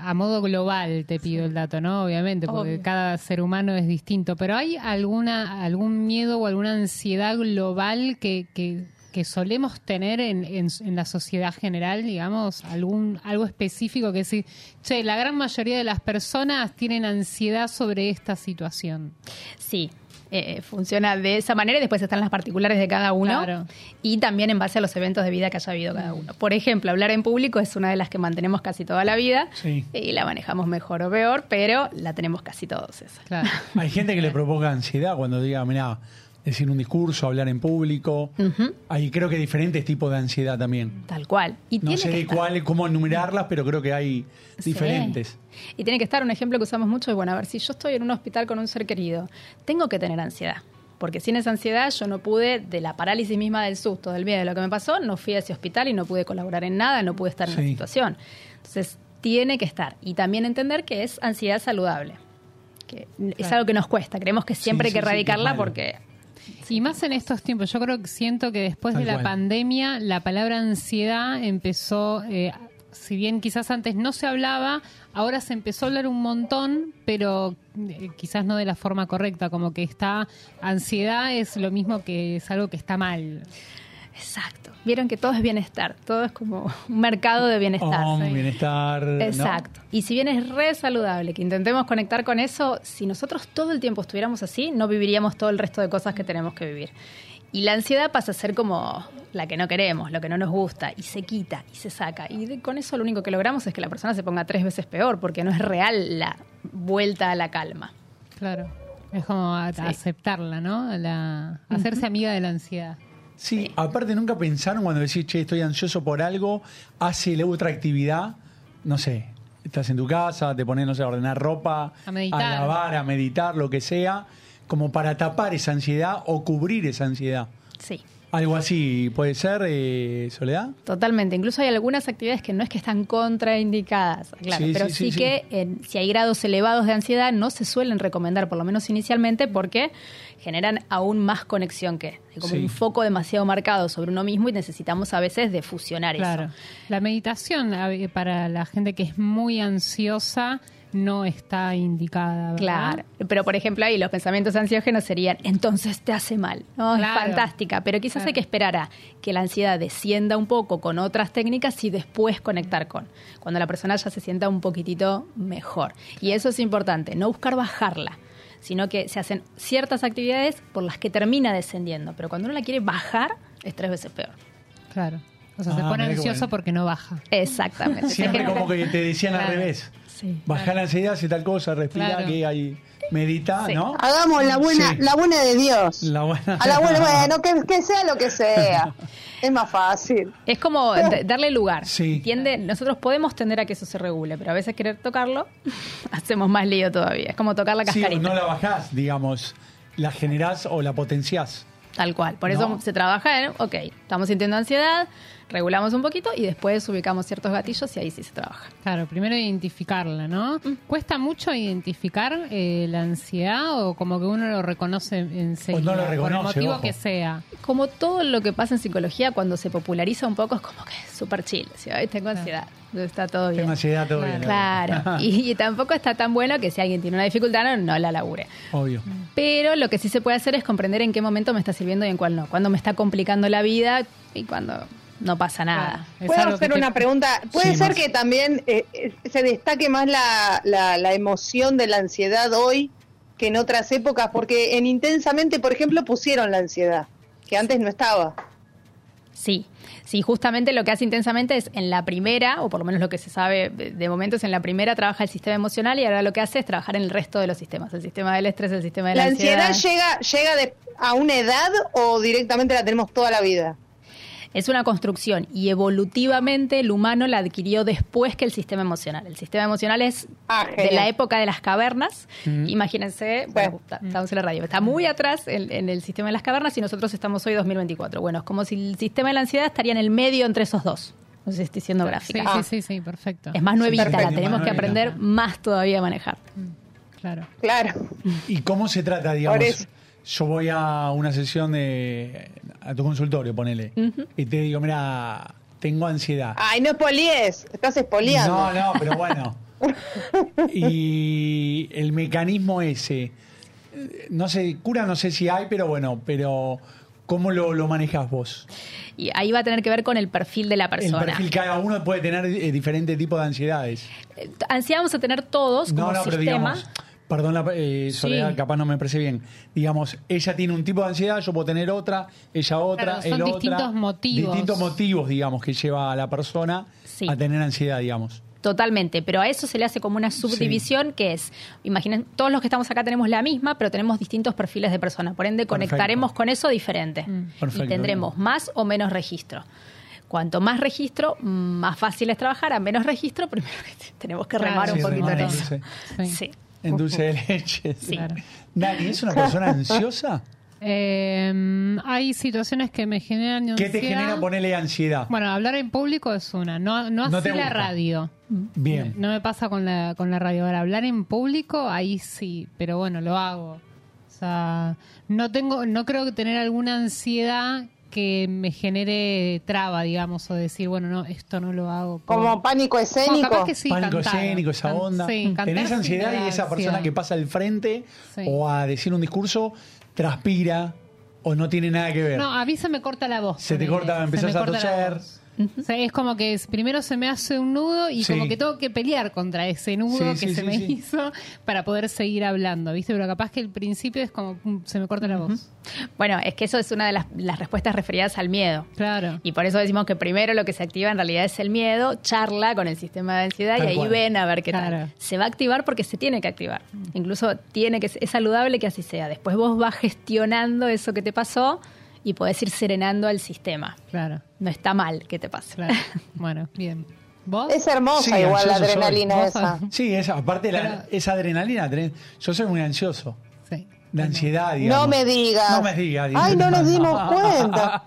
a modo global, te pido el dato, ¿no? Obviamente, porque Obvio. cada ser humano es distinto, pero ¿hay alguna algún miedo o alguna ansiedad global que, que, que solemos tener en, en, en la sociedad general, digamos? algún Algo específico que decir, che, la gran mayoría de las personas tienen ansiedad sobre esta situación. Sí, eh, funciona de esa manera y después están las particulares de cada uno Claro. y también en base a los eventos de vida que haya habido cada uno. Por ejemplo, hablar en público es una de las que mantenemos casi toda la vida Sí. y la manejamos mejor o peor, pero la tenemos casi todos esa. Claro. Hay gente que le provoca ansiedad cuando diga, mira, decir un discurso, hablar en público. Ujú, Hay creo que diferentes tipos de ansiedad también. Tal cual. Y No tiene sé que de estar. cuál, cómo enumerarlas, pero creo que hay Sí. diferentes. Y tiene que estar un ejemplo que usamos mucho, es bueno, a ver, si yo estoy en un hospital con un ser querido, tengo que tener ansiedad. Porque sin esa ansiedad yo no pude, de la parálisis misma del susto, del miedo, de lo que me pasó, no fui a ese hospital y no pude colaborar en nada, no pude estar en la Sí. situación. Entonces, tiene que estar. Y también entender que es ansiedad saludable. Que es algo que nos cuesta. Creemos que siempre Sí, hay que erradicarla porque Y más en estos tiempos, yo creo que siento que después Tal de la cual. pandemia la palabra ansiedad empezó, eh, si bien quizás antes no se hablaba, ahora se empezó a hablar un montón, pero eh, quizás no de la forma correcta, como que está, ansiedad es lo mismo que es algo que está mal. Exacto. Vieron que todo es bienestar, todo es como (laughs) un mercado de bienestar. Oh, Sí. bienestar. ¿no? Exacto. Y si bien es re saludable que intentemos conectar con eso, si nosotros todo el tiempo estuviéramos así, no viviríamos todo el resto de cosas que tenemos que vivir. Y la ansiedad pasa a ser como la que no queremos, lo que no nos gusta, y se quita y se saca. Y de- con eso lo único que logramos es que la persona se ponga tres veces peor, porque no es real la vuelta a la calma. Claro. Es como a- aceptarla, ¿no? La, hacerse amiga de la ansiedad. Sí, aparte nunca pensaron cuando decís, che, estoy ansioso por algo, hace la otra actividad, no sé, estás en tu casa, te pones, no sé, a ordenar ropa, A meditar. lavar, a meditar, lo que sea, como para tapar esa ansiedad o cubrir esa ansiedad. Sí. Algo así, ¿puede ser, eh, Soledad? Totalmente. Incluso hay algunas actividades que no es que están contraindicadas, claro, Sí, pero sí, sí, sí, sí. que en- si hay grados elevados de ansiedad no se suelen recomendar, por lo menos inicialmente, porque generan aún más conexión que hay como Sí. un foco demasiado marcado sobre uno mismo y necesitamos a veces de fusionar Claro. eso. La meditación para la gente que es muy ansiosa no está indicada. ¿verdad? Claro, pero por ejemplo ahí los pensamientos ansiógenos serían, entonces te hace mal, ¿no? Claro. Es fantástica, pero quizás Claro. hay que esperar a que la ansiedad descienda un poco con otras técnicas y después conectar con, cuando la persona ya se sienta un poquitito mejor. Y eso es importante, no buscar bajarla, sino que se hacen ciertas actividades por las que termina descendiendo, pero cuando uno la quiere bajar es tres veces peor. Claro. O sea, se Ah, pone mirá qué ansioso bueno. porque no baja. Exactamente. Siempre como que te decían al revés. Sí. Bajar la ansiedad, hace tal cosa, respira, Claro. que hay, medita, Sí. ¿no? Hagamos la buena, Sí. la buena de Dios. La buena. A la buena, (laughs) bueno, que, que sea lo que sea. (laughs) Es más fácil. Es como (laughs) darle lugar. Sí. Tiende, nosotros podemos tender a que eso se regule, pero a veces querer tocarlo hacemos más lío todavía. Es como tocar la Sí, cascarita. no la bajás, digamos, la generás o la potenciás. Tal cual. Por eso No. se trabaja en, ok, estamos sintiendo ansiedad, regulamos un poquito y después ubicamos ciertos gatillos y ahí sí se trabaja. Claro, primero identificarla, ¿no? ¿Cuesta mucho identificar eh, la ansiedad o como que uno lo reconoce enseguida? O no lo por el reconoce, motivo ojo. que sea. Como todo lo que pasa en psicología, cuando se populariza un poco, es como que es súper chill. ¿sí? Ay, tengo ansiedad, está todo bien. Tengo ansiedad, todo bien. Claro. (laughs) y, y tampoco está tan bueno que si alguien tiene una dificultad, no, no la labure. Obvio. Pero lo que sí se puede hacer es comprender en qué momento me está sirviendo y en cuál no. Cuando me está complicando la vida y cuando no pasa nada. ¿Puedo hacer te- una pregunta? ¿Puede Sí, ser más. que también eh, eh, se destaque más la, la, la emoción de la ansiedad hoy que en otras épocas? Porque en Intensamente, por ejemplo, pusieron la ansiedad, que antes no estaba. Sí, sí, justamente lo que hace intensamente es en la primera, o por lo menos lo que se sabe de momento es en la primera trabaja el sistema emocional y ahora lo que hace es trabajar en el resto de los sistemas, el sistema del estrés, el sistema de la, ¿La ansiedad ansiedad. llega, llega de- a una edad o directamente la tenemos toda la vida? Es una construcción y evolutivamente el humano la adquirió después que el sistema emocional. El sistema emocional es de genial. la época de las cavernas. Mm. Imagínense, bueno, está- estamos en la radio, está muy atrás en, en el sistema de las cavernas y nosotros estamos hoy 2024. Bueno, es como si el sistema de la ansiedad estaría en el medio entre esos dos. No sé si estoy siendo Sí, gráfica. sí, sí, sí, perfecto. Es más nuevita, perfecto. la tenemos que aprender más todavía a manejar. Claro. Claro. ¿Y cómo se trata, digamos? Yo voy a una sesión de. a tu consultorio, ponele. Y te digo, mira, tengo ansiedad. Ay, no espolies, estás espoliando. No, no, pero bueno. (laughs) Y el mecanismo ese, no sé, cura no sé si hay, pero bueno, pero ¿cómo lo, lo manejas vos? Y ahí va a tener que ver con el perfil de la persona. El perfil, cada uno puede tener eh, diferentes tipos de ansiedades. Eh, Ansiedad vamos a tener todos como No, pero sistema. digamos, perdón, la, eh, Soledad, Sí. capaz no me parece bien. Digamos, ella tiene un tipo de ansiedad, yo puedo tener otra, ella otra, Claro, son él otra. distintos motivos. Distintos motivos, digamos, que lleva a la persona Sí. a tener ansiedad, digamos. Totalmente, pero a eso se le hace como una subdivisión que es, imaginen, todos los que estamos acá tenemos la misma, pero tenemos distintos perfiles de persona, por ende conectaremos con eso diferente Perfecto. y tendremos más o menos registro. Cuanto más registro, más fácil es trabajar, a menos registro, (laughs) primero tenemos que remar un poquito en eso. sí. En dulce de leche. Sí. Dani, ¿es una persona (laughs) ansiosa? Eh, hay situaciones que me generan ¿Qué te genera ponerle ansiedad? Bueno, hablar en público es una, no, no, No así la radio. Bien. No me pasa con la, con la radio. Ahora, hablar en público, ahí sí, pero bueno, lo hago. O sea, no tengo, no creo que tener alguna ansiedad que me genere traba, digamos, o decir, bueno, no, esto no lo hago. por- Como pánico escénico. que sí, Pánico cantar. escénico, esa onda. sí, ¿Tenés ansiedad y esa persona ansiedad. que pasa al frente Sí. o a decir un discurso transpira o no tiene nada que ver? No, a mí se me corta la voz. Se te corta, Se empezás me a corta toser. Voz. O sea, es como que es- primero se me hace un nudo y Sí. como que tengo que pelear contra ese nudo Sí, que sí, se sí, me sí. hizo para poder seguir hablando, ¿viste? Pero capaz que el principio es como pum, se me corta la voz. Bueno, es que eso es una de las, las respuestas referidas al miedo. Claro. Y por eso decimos que primero lo que se activa en realidad es el miedo, charla con el sistema de ansiedad Tal y ahí cual. ven a ver qué Claro. tal. Se va a activar porque se tiene que activar. Incluso tiene que es saludable que así sea. Después vos vas gestionando eso que te pasó y podés ir serenando al sistema. Claro, No está mal que te pase. claro. (laughs) bueno, bien. ¿Vos? Es hermosa Sí, igual la soy. adrenalina esa. Sí, esa, aparte la- Pero- esa adrenalina, yo soy muy ansioso. Sí. De ansiedad, digamos. No me digas. No me digas. Ay, no nos dimos (laughs) cuenta.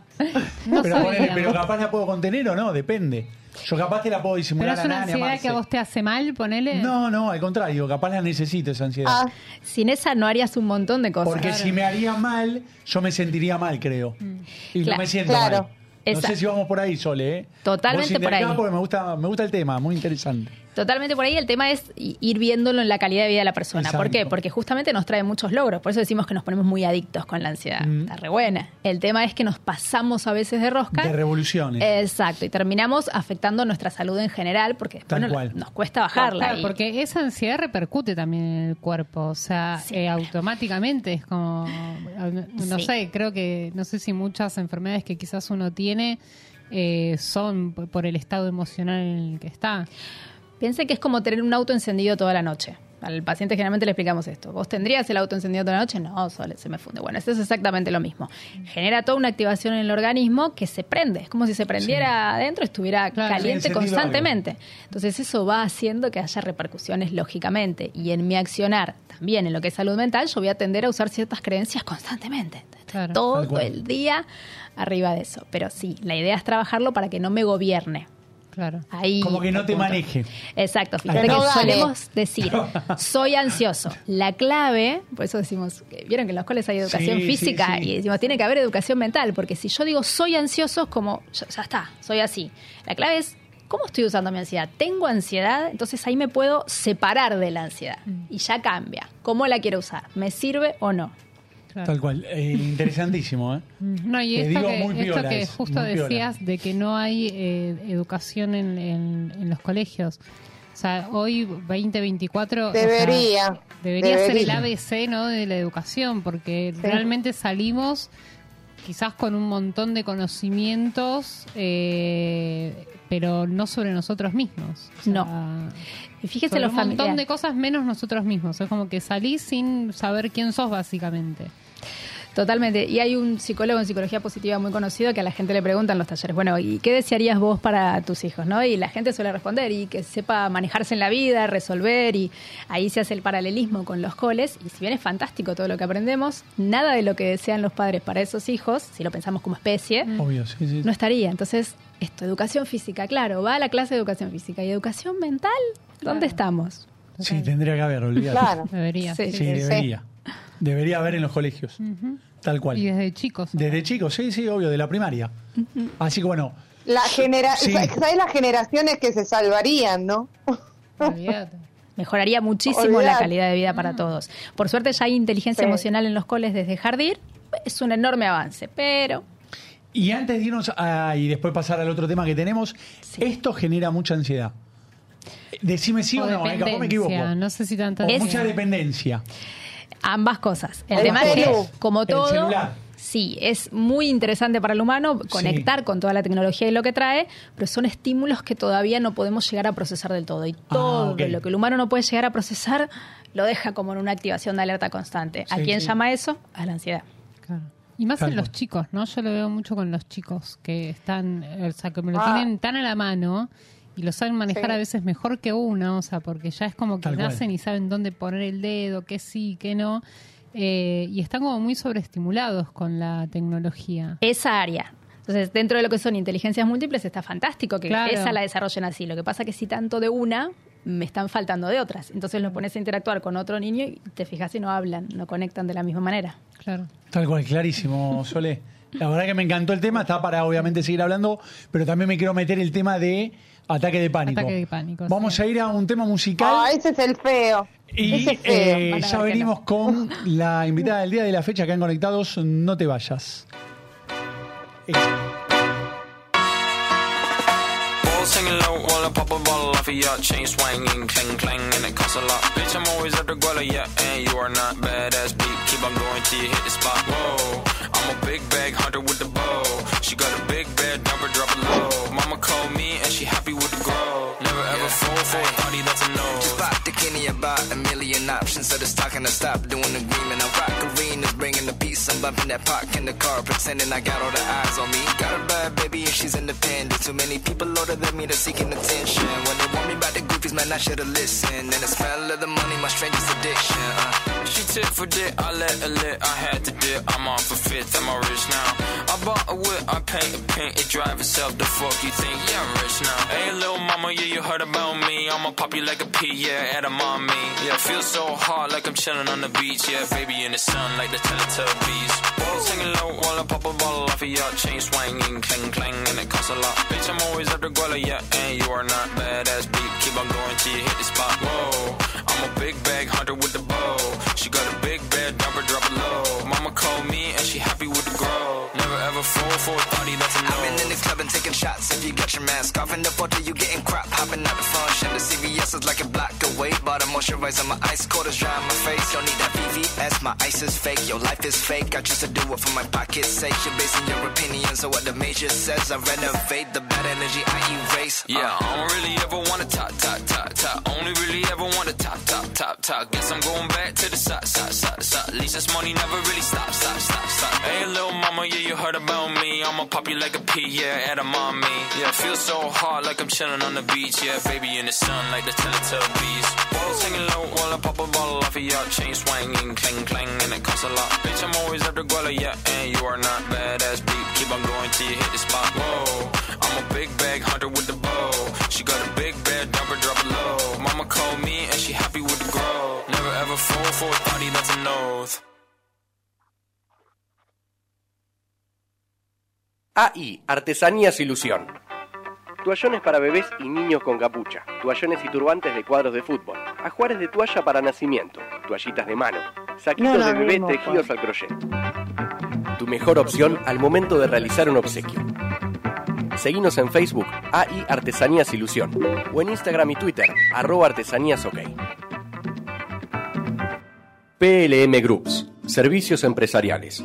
No pero, pero capaz la puedo contener o no, depende. Yo capaz te la puedo Pero disimular es a una Nani, a ansiedad que a vos te hace mal, ponele. No, no, al contrario, capaz la necesito esa ansiedad. Ah, Sin esa no harías un montón de cosas. Porque si me haría mal, yo me sentiría mal, creo. Y Cla- no me siento claro. mal. No Esa- sé si vamos por ahí, Sole, ¿eh? Totalmente por ahí. porque me gusta, me gusta el tema, muy interesante. Totalmente por ahí. El tema es ir viéndolo en la calidad de vida de la persona. ¿Por qué? Porque justamente nos trae muchos logros. Por eso decimos que nos ponemos muy adictos con la ansiedad. Mm. Está re buena. El tema es que nos pasamos a veces de rosca. De revoluciones. Exacto. Y terminamos afectando nuestra salud en general porque después Tal no- cual. nos cuesta bajarla. Claro, Y- porque esa ansiedad repercute también en el cuerpo, o sea, eh, automáticamente es como, (laughs) no Sí. sé, creo que, no sé si muchas enfermedades que quizás uno tiene eh, son por el estado emocional en el que está. Piensen que es como tener un auto encendido toda la noche. Al paciente generalmente le explicamos esto. ¿Vos tendrías el auto encendido toda la noche? No, se me funde. Bueno, eso es exactamente lo mismo. Genera toda una activación en el organismo que se prende. Es como si se prendiera adentro y estuviera Claro. caliente Sí, constantemente. Entonces eso va haciendo que haya repercusiones lógicamente. Y en mi accionar, también en lo que es salud mental, yo voy a tender a usar ciertas creencias constantemente. Claro. Todo el día arriba de eso. Pero sí, la idea es trabajarlo para que no me gobierne. Claro. Ahí Como que no te punto. maneje. Exacto, fíjate que gane. solemos (laughs) decir, soy ansioso. La clave, por eso decimos, vieron que en los coles hay educación Sí, sí, física sí. y decimos, tiene que haber educación mental, porque si yo digo soy ansioso, es como, ya, ya está, soy así. La clave es, ¿cómo estoy usando mi ansiedad? ¿Tengo ansiedad? Entonces ahí me puedo separar de la ansiedad y ya cambia. ¿Cómo la quiero usar? ¿Me sirve o no? Claro. Tal cual. Eh, interesantísimo, ¿eh? (laughs) No, y Te esto digo que, muy esto piola que eso, justo piola. decías de que no hay eh, educación en, en- en los colegios. O sea, hoy 2024... o sea, Debería. debería, ser el Debería. ABC ¿no? de la educación, porque Sí. realmente salimos quizás con un montón de conocimientos, eh, pero no sobre nosotros mismos. O sea, No. Y fíjese sobre lo un montón de cosas menos nosotros mismos. Es como que salís sin saber quién sos básicamente. Totalmente. Y hay un psicólogo en psicología positiva muy conocido que a la gente le preguntan en los talleres, bueno, ¿y qué desearías vos para tus hijos? ¿no? Y la gente suele responder, y que sepa manejarse en la vida, resolver, y ahí se hace el paralelismo con los coles. Y si bien es fantástico todo lo que aprendemos, nada de lo que desean los padres para esos hijos, si lo pensamos como especie, Obvio, sí, sí. no estaría. Entonces, esto, educación física, claro, va a la clase de educación física. ¿Y educación mental? ¿Dónde estamos? Sí, tendría que haber, olvídate. Claro. Debería. Sí, debería. Debería haber en los colegios. Tal cual. Y desde chicos. Desde chicos, sí, sí, obvio, de la primaria. Así que bueno, La genera Sí. ¿Sabes las generaciones que se salvarían, no? Mejoraría muchísimo Olvidate. la calidad de vida para todos. Por suerte ya hay inteligencia Sí. emocional en los coles desde jardín. Es un enorme avance, pero y antes de irnos a, y después pasar al otro tema que tenemos, esto genera mucha ansiedad. Decime sí o, no, eh, capaz me equivoco. No sé si tanta O mucha dependencia. ambas cosas. El El tema es que, como El todo, celular. sí, es muy interesante para el humano conectar con toda la tecnología y lo que trae, pero son estímulos que todavía no podemos llegar a procesar del todo. Y todo Ah, ok. lo que el humano no puede llegar a procesar lo deja como en una activación de alerta constante. ¿A quién sí. llama eso? A la ansiedad. Y más en los chicos, ¿no? Yo lo veo mucho con los chicos que están, o sea, que me lo Ah. tienen tan a la mano y lo saben manejar Sí. a veces mejor que uno, o sea, porque ya es como que Tal cual. nacen y saben dónde poner el dedo, qué sí, qué no. eh, y están como muy sobreestimulados con la tecnología. esa área. Entonces, dentro de lo que son inteligencias múltiples, está fantástico que Claro. esa la desarrollen así. Lo que pasa que si tanto de una, me están faltando de otras. Entonces los pones a interactuar con otro niño y te fijas y no hablan, no conectan de la misma manera. Claro. Tal cual, clarísimo, Sole. La verdad que me encantó el tema, está para obviamente seguir hablando, pero también me quiero meter el tema de ataque de pánico. Ataque de pánico, Vamos a ir a un tema musical. Ah, ese es el feo. Y ese es feo. eh, ya venimos con (laughs) la invitada del día de la fecha que han conectados. No te vayas. Hanging low while I pop a bottle off of your chain swinging, clang clang, and it costs a lot. Bitch, I'm always at the guala, yeah, and you are not badass beat. Keep on going till you hit the spot. Whoa, I'm a big bag hunter with the bow. She got a big bed, number drop it low. Mama called me and she happy with the grow. Never ever fall for a party that's about a million options. So just talking to stop doing agreement. I rock arenas, bringing the peace. I'm bumping that park in the car, pretending I got all the eyes on me. Got a bad baby and she's independent. Too many people older than me, they're seeking attention. When they want me about the goofies, man, I should've listened. And the smell of the money, my strangest addiction. Uh. She tip for dick, I let her lit, I had to dip. I'm off a fifth, I'm all rich now. I bought a whip, I paint a paint, it drive itself. The fuck you think? Yeah, I'm rich now. Hey, little mama, yeah, you heard about me. I'ma pop you like a pea, yeah, at a mommy. Yeah, feel so hot like I'm chilling on the beach. Yeah, baby in the sun like the Teletubbies. Balls hanging low while I pop a bottle off of your chain swinging, clang clang, and it costs a lot. Bitch, I'm always at the guala, yeah, and you are not badass beat. Keep on going till you hit the spot. Whoa, I'm a big bag hunter with the bow. She got 430, that's a no. I've been in the club and taking shots. If you got your mask off in the photo, you getting crap. Hopping out the front, shit, the CVS is like a block. Go away. Bought a moisturizer, my ice cold is dry on my face. Don't need that VVS, my ice is fake. Your life is fake. I choose to do it for my pocket's sake. You're basing your opinions on what the major says. I renovate the bad energy I erase. Uh. Yeah, I don't really ever wanna top, top, top, top. Only really ever wanna top, top, top, top. Guess I'm going back to the side, side, side, side. At least this money never really stops, stop, stop, stop. Hey, little mama, yeah, you heard about me. I'ma pop you like a pea, yeah, at a mommy. Yeah, feel so hot like I'm chilling on the beach. Yeah, baby in the sun like the Teletubbies. Balls hanging low while I pop a bottle off of your chain swinging, clang clang, and it costs a lot. Bitch, I'm always the guala, yeah, and you are not badass beat. Keep on going till you hit the spot. Whoa, I'm a big bag hunter with the bow. She got a big bed, number drop low. Mama called me and she happy with the grow. Never ever fall for a thotty that's a nose. AI, Artesanías Ilusión. Toallones para bebés y niños con capucha. Toallones y turbantes de cuadros de fútbol. Ajuares de toalla para nacimiento. Toallitas de mano. Saquitos No de bebé mismo, tejidos al crochet. Tu mejor opción al momento de realizar un obsequio. Seguinos en Facebook, AI Artesanías Ilusión. O en Instagram y Twitter, arroba artesanías ok. PLM Groups, Servicios Empresariales.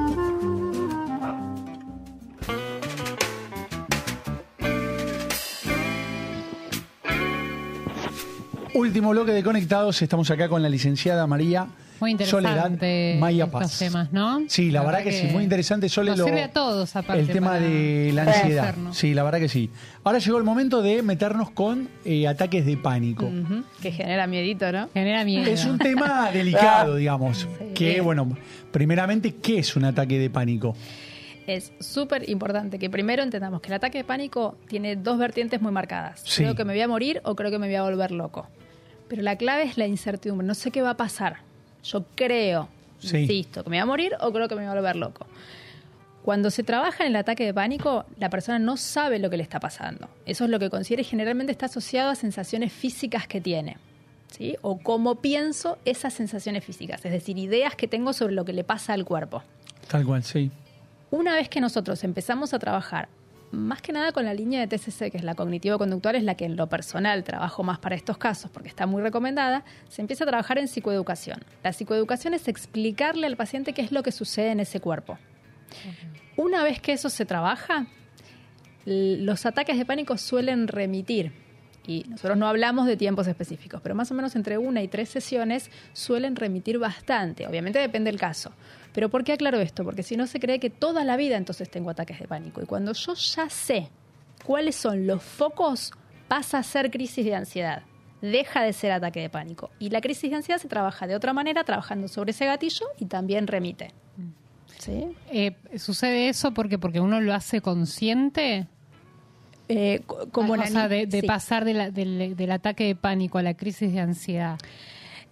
Último bloque de Conectados, estamos acá con la licenciada María Muy interesante Soledad Maya estos Paz. temas, ¿no? Sí, la, verdad que, sí, muy interesante. Sole, nos lo- sirve a todos, aparte. el tema de la ansiedad. Sí, la verdad que sí. Ahora llegó el momento de meternos con eh, ataques de pánico. Que genera miedito, ¿no? Genera miedo. Es un tema delicado, (laughs) digamos. Que, bueno, primeramente, ¿qué es un ataque de pánico? Es súper importante que primero entendamos que el ataque de pánico tiene dos vertientes muy marcadas. Sí. Creo que me voy a morir o creo que me voy a volver loco. Pero la clave es la incertidumbre. No sé qué va a pasar. Yo creo, Sí. insisto, que me voy a morir o creo que me voy a volver loco. Cuando se trabaja en el ataque de pánico, la persona no sabe lo que le está pasando. Eso es lo que considera y generalmente está asociado a sensaciones físicas que tiene. ¿sí? O cómo pienso esas sensaciones físicas, es decir, ideas que tengo sobre lo que le pasa al cuerpo. Tal cual, sí. Una vez que nosotros empezamos a trabajar, más que nada con la línea de TCC, que es la cognitivo-conductual, es la que en lo personal trabajo más para estos casos porque está muy recomendada, se empieza a trabajar en psicoeducación. La psicoeducación es explicarle al paciente qué es lo que sucede en ese cuerpo. Una vez que eso se trabaja, los ataques de pánico suelen remitir. Y nosotros no hablamos de tiempos específicos, pero más o menos entre una y tres sesiones suelen remitir bastante. Obviamente depende del caso. Pero ¿por qué aclaro esto? Porque si no se cree que toda la vida entonces tengo ataques de pánico. Y cuando yo ya sé cuáles son los focos, pasa a ser crisis de ansiedad. Deja de ser ataque de pánico. Y la crisis de ansiedad se trabaja de otra manera, trabajando sobre ese gatillo y también remite. ¿Sí? Eh, ¿Sucede eso porque porque uno lo hace consciente? Eh, co- como o sea, ni- de, de sí. pasar de la- del, del ataque de pánico a la crisis de ansiedad.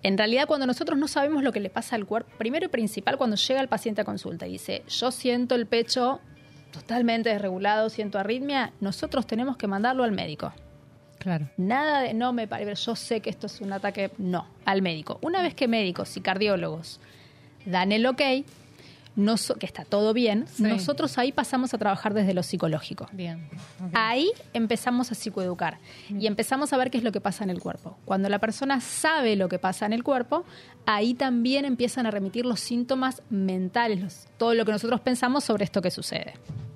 En realidad, cuando nosotros no sabemos lo que le pasa al cuerpo, primero y principal, cuando llega el paciente a consulta y dice, yo siento el pecho totalmente desregulado, siento arritmia, nosotros tenemos que mandarlo al médico. Claro. Nada de, no me parece, yo sé que esto es un ataque, no, al médico. Una vez que médicos y cardiólogos dan el ok, noso- que está todo bien, Sí. nosotros ahí pasamos a trabajar desde lo psicológico. Bien. Ahí empezamos a psicoeducar y empezamos a ver qué es lo que pasa en el cuerpo. Cuando la persona sabe lo que pasa en el cuerpo, ahí también empiezan a remitir los síntomas mentales, los- todo lo que nosotros pensamos sobre esto que sucede.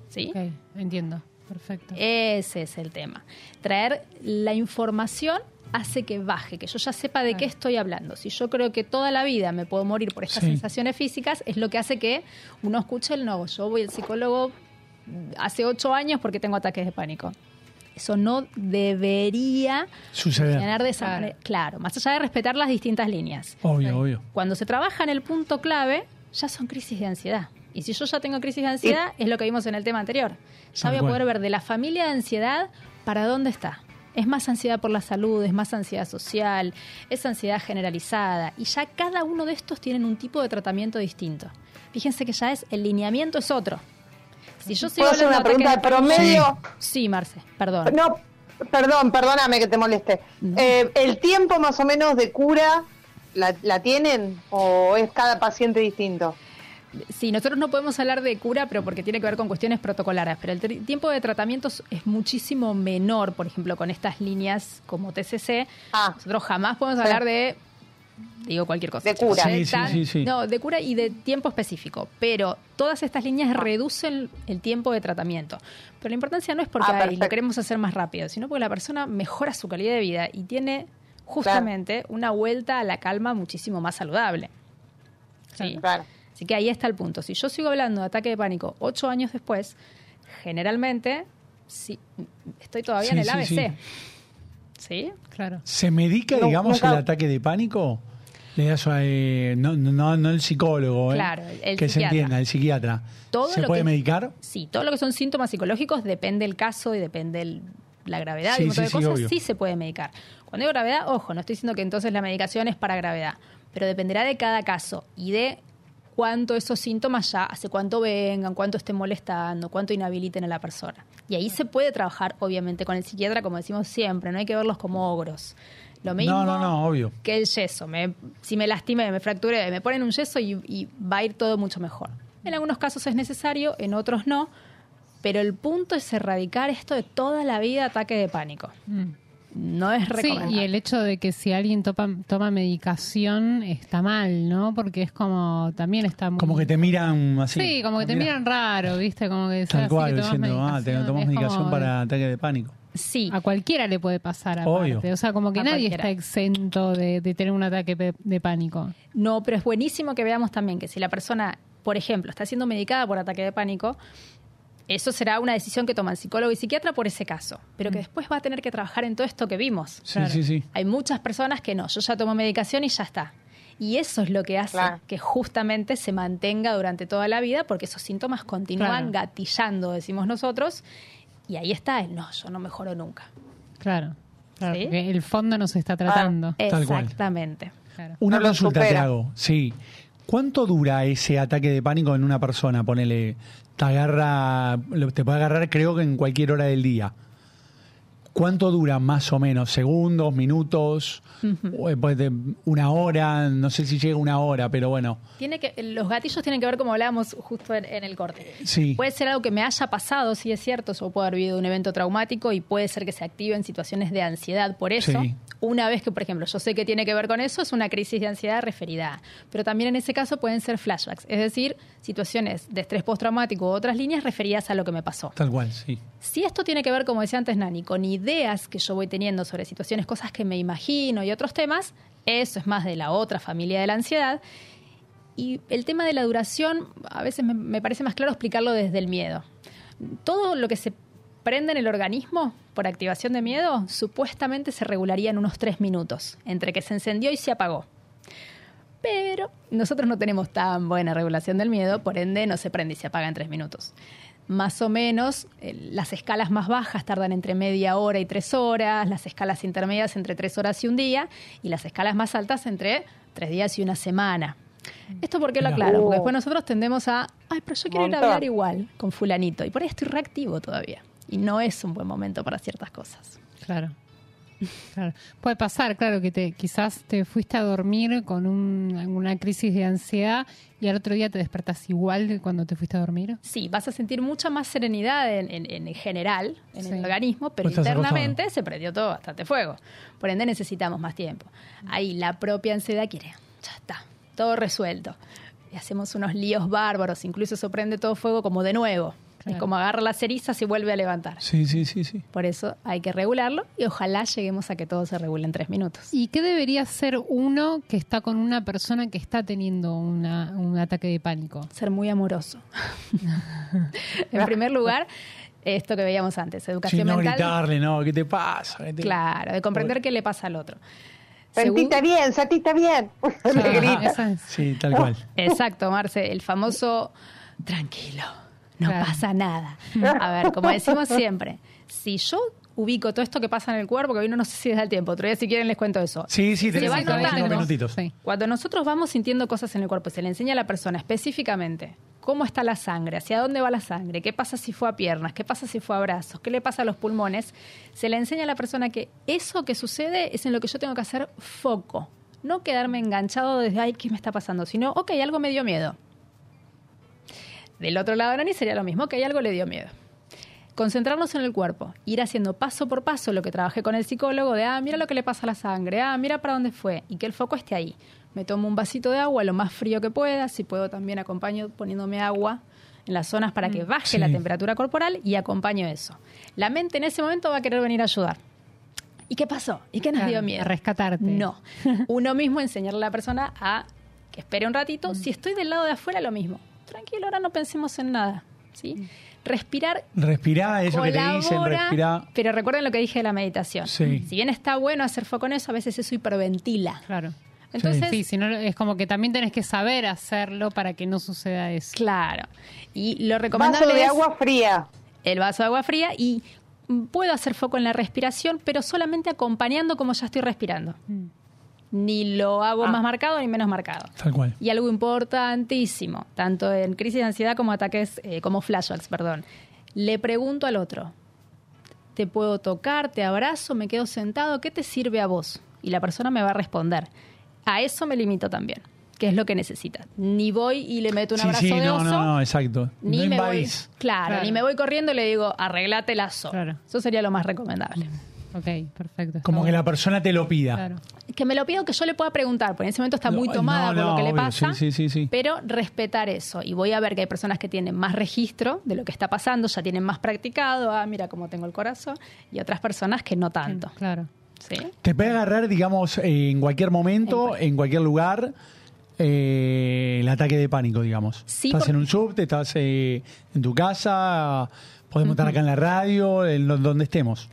¿Sí? Entiendo. Perfecto. Ese es el tema. Traer la información hace que baje, que yo ya sepa de qué estoy hablando. Si yo creo que toda la vida me puedo morir por estas Sí. sensaciones físicas, es lo que hace que uno escuche el no. Yo voy al psicólogo hace ocho años porque tengo ataques de pánico. Eso no debería Suceder. de esa manera. Claro, más allá de respetar las distintas líneas. Obvio, obvio. Cuando se trabaja en el punto clave, ya son crisis de ansiedad. Y si yo ya tengo crisis de ansiedad, es lo que vimos en el tema anterior. Ya Tal voy a cual. poder ver de la familia de ansiedad para dónde está. Es más ansiedad por la salud, es más ansiedad social, es ansiedad generalizada. Y ya cada uno de estos tienen un tipo de tratamiento distinto. Fíjense que ya es, el lineamiento es otro. Si yo sigo ¿Puedo hacer una pregunta de promedio? Sí, Marce, perdón. No, perdón, perdóname que te moleste. Eh, ¿El tiempo más o menos de cura la, la tienen o es cada paciente distinto? Sí, nosotros no podemos hablar de cura, pero porque tiene que ver con cuestiones protocolares. Pero el tiempo de tratamientos es muchísimo menor, por ejemplo, con estas líneas como TCC. Nosotros jamás podemos Sí. hablar de, digo cualquier cosa. De cura. Sí, sí, sí, sí. No, de cura y de tiempo específico. Pero todas estas líneas reducen el tiempo de tratamiento. Pero la importancia no es porque Ah, "Ay, perfecto. lo queremos hacer más rápido, sino porque la persona mejora su calidad de vida y tiene justamente una vuelta a la calma muchísimo más saludable. ¿Sí? Así que ahí está el punto. Si yo sigo hablando de ataque de pánico ocho años después, generalmente sí, estoy todavía Sí, en el sí, ABC. sí. ¿Sí? Claro. ¿Se medica, No, digamos, el ataque de pánico? Le das a, eh, no, no, no el psicólogo, ¿eh? Claro, el que se psiquiatra. entienda, el psiquiatra. Todo ¿Se lo puede que- medicar? Sí, todo lo que son síntomas psicológicos depende del caso y depende el- la gravedad Sí, y un montón sí, de sí, cosas, obvio. sí se puede medicar. Cuando digo gravedad, ojo, no estoy diciendo que entonces la medicación es para gravedad, pero dependerá de cada caso y de cuánto esos síntomas ya, hace cuánto vengan, cuánto estén molestando, cuánto inhabiliten a la persona. Y ahí se puede trabajar, obviamente, con el psiquiatra, como decimos siempre, no hay que verlos como ogros. Lo mismo No, no, no, obvio. que el yeso. Me- si me lastimé, me fracturé, me ponen un yeso y, y va a ir todo mucho mejor. En algunos casos es necesario, en otros no, Pero el punto es erradicar esto de toda la vida ataque de pánico. No es Sí, recomendable. y el hecho de que si alguien topa- toma medicación está mal, ¿no? Porque es como, también está muy... Como que te miran así. Sí, como que te Mira, miran raro, ¿viste? Como que Tal así cual, diciendo, ah, te medicación. tomas medicación como- para ataque de pánico. Sí. A cualquiera le puede pasar Obvio. aparte. O sea, como que A nadie cualquiera. está exento de, de tener un ataque de pánico. No, pero es buenísimo que veamos también que si la persona, por ejemplo, está siendo medicada por ataque de pánico, eso será una decisión que toma el psicólogo y psiquiatra por ese caso, pero que después va a tener que trabajar en todo esto que vimos. Sí, sí, sí. Hay muchas personas que no, yo ya tomo medicación y ya está. Y eso es lo que hace Claro. que justamente se mantenga durante toda la vida, porque esos síntomas continúan Claro. gatillando, decimos nosotros, y ahí está el no, yo no mejoro nunca. Claro. claro ¿Sí? porque el fondo no se está tratando. Tal cual. Exactamente. Claro. Una No lo consulta te hago, sí. ¿Cuánto dura ese ataque de pánico en una persona? Ponele, te agarra, te puede agarrar creo que en cualquier hora del día. ¿Cuánto dura más o menos? ¿Segundos, minutos? O, eh, puede- ¿Una hora? No sé si llega una hora, pero bueno. Tiene que, los gatillos tienen que ver como hablábamos justo en, en el corte. Sí. Puede ser algo que me haya pasado, sí es cierto, yo puedo haber vivido un evento traumático y puede ser que se active en situaciones de ansiedad por eso. Sí. Una vez que, por ejemplo, yo sé que tiene que ver con eso, es una crisis de ansiedad referida. Pero también en ese caso pueden ser flashbacks, es decir, situaciones de estrés postraumático u otras líneas referidas a lo que me pasó. Tal cual, sí. Si esto tiene que ver, como decía antes Nani, con ideas que yo voy teniendo sobre situaciones, cosas que me imagino y otros temas, eso es más de la otra familia de la ansiedad. Y el tema de la duración, a veces me, me parece más claro explicarlo desde el miedo. Todo lo que se prende en el organismo por activación de miedo, supuestamente se regularía en unos tres minutos, entre que se encendió y se apagó. Pero nosotros no tenemos tan buena regulación del miedo, por ende no se prende y se apaga en tres minutos. Más o menos, eh, las escalas más bajas tardan entre media hora y tres horas, las escalas intermedias entre tres horas y un día, y las escalas más altas entre tres días y una semana. Esto porque lo aclaro, porque después nosotros tendemos a, ay, pero yo quiero ir a hablar igual con fulanito, y por ahí estoy reactivo todavía. Y no es un buen momento para ciertas cosas. Claro. Claro. Puede pasar, claro, que te quizás te fuiste a dormir con un- una crisis de ansiedad y al otro día te despertás igual que cuando te fuiste a dormir. Sí, vas a sentir mucha más serenidad en, en- en general, en Sí. el organismo, pero Pues internamente se prendió todo bastante fuego. Por ende necesitamos más tiempo. Ahí la propia ansiedad quiere, ya está, todo resuelto. Y hacemos unos líos bárbaros, incluso se prende todo fuego como de nuevo. Claro. Es como agarra las cerizas y vuelve a levantar. Sí, sí, sí, sí. Por eso hay que regularlo y ojalá lleguemos a que todo se regule en tres minutos. ¿Y qué debería hacer uno que está con una persona que está teniendo una- un ataque de pánico? Ser muy amoroso. (laughs) en primer lugar, esto que veíamos antes, Sí, educación no mental. gritarle, no, ¿qué te pasa? ¿Qué te- Claro, de comprender qué le pasa al otro. Sentite Segun- bien, sentite bien. (laughs) Ah, grita. esa es- Sí, tal cual. Exacto, Marce, el famoso tranquilo, no Claro. pasa nada. A ver, como decimos (laughs) siempre, si yo ubico todo esto que pasa en el cuerpo, que hoy no, no sé si da el tiempo, otro día si quieren les cuento eso. Sí, sí, tenemos, va notando. minutitos. Sí. Cuando nosotros vamos sintiendo cosas en el cuerpo, se le enseña a la persona específicamente cómo está la sangre, hacia dónde va la sangre, qué pasa si fue a piernas, qué pasa si fue a brazos, qué le pasa a los pulmones, se le enseña a la persona que eso que sucede es en lo que yo tengo que hacer foco. No quedarme enganchado desde, ay, ¿qué me está pasando? Sino, ok, algo me dio miedo. Del otro lado de Nani sería lo mismo, que hay algo le dio miedo. Concentrarnos en el cuerpo, ir haciendo paso por paso lo que trabajé con el psicólogo de, ah, mira lo que le pasa a la sangre, ah, mira para dónde fue, y que el foco esté ahí. Me tomo un vasito de agua lo más frío que pueda, si puedo también acompaño poniéndome agua en las zonas para que baje Sí. la temperatura corporal y acompaño eso. La mente en ese momento va a querer venir a ayudar. ¿Y qué pasó? ¿Y qué nos Claro, dio miedo? a rescatarte. No. (laughs) Uno mismo enseñarle a la persona a que espere un ratito. Mm. Si estoy del lado de afuera, lo mismo. Tranquilo, ahora no pensemos en nada. ¿sí? Respirar Respirá, eso que te dicen, colabora, respirá. Pero recuerden lo que dije de la meditación. Sí. Si bien está bueno hacer foco en eso, a veces eso hiperventila. Claro. Entonces, Sí, si no, es como que también tenés que saber hacerlo para que no suceda eso. claro. Y lo recomendable Vaso de es agua fría. el vaso de agua fría y mm, puedo hacer foco en la respiración, pero solamente acompañando como ya estoy respirando. Mm. Ni lo hago Ah. más marcado ni menos marcado. Tal cual. Y algo importantísimo, tanto en crisis de ansiedad como ataques, eh, como flashbacks, perdón. Le pregunto al otro, ¿te puedo tocar? ¿Te abrazo? ¿Me quedo sentado? ¿Qué te sirve a vos? Y la persona me va a responder. A eso me limito también. qué es lo que necesita. Ni voy y le meto un Sí, abrazo sí, de no, oso. no, no, exacto. Ni no me voy, claro, Claro. ni me voy corriendo y le digo, arreglate lazo. Eso sería lo más recomendable. Ok, perfecto. Como que la persona te lo pida. Que me lo pido que yo le pueda preguntar, porque en ese momento está muy tomada no, por lo que le pasa. Sí, sí, sí, sí. Pero respetar eso. Y voy a ver que hay personas que tienen más registro de lo que está pasando, ya tienen más practicado. Ah, mira cómo tengo el corazón. Y otras personas que no tanto. Claro. ¿Sí? Te puede agarrar, digamos, en cualquier momento, en cualquier lugar, eh, el ataque de pánico, digamos. Sí, estás en un subte, estás eh, en tu casa, podemos estar acá en la radio, en donde estemos.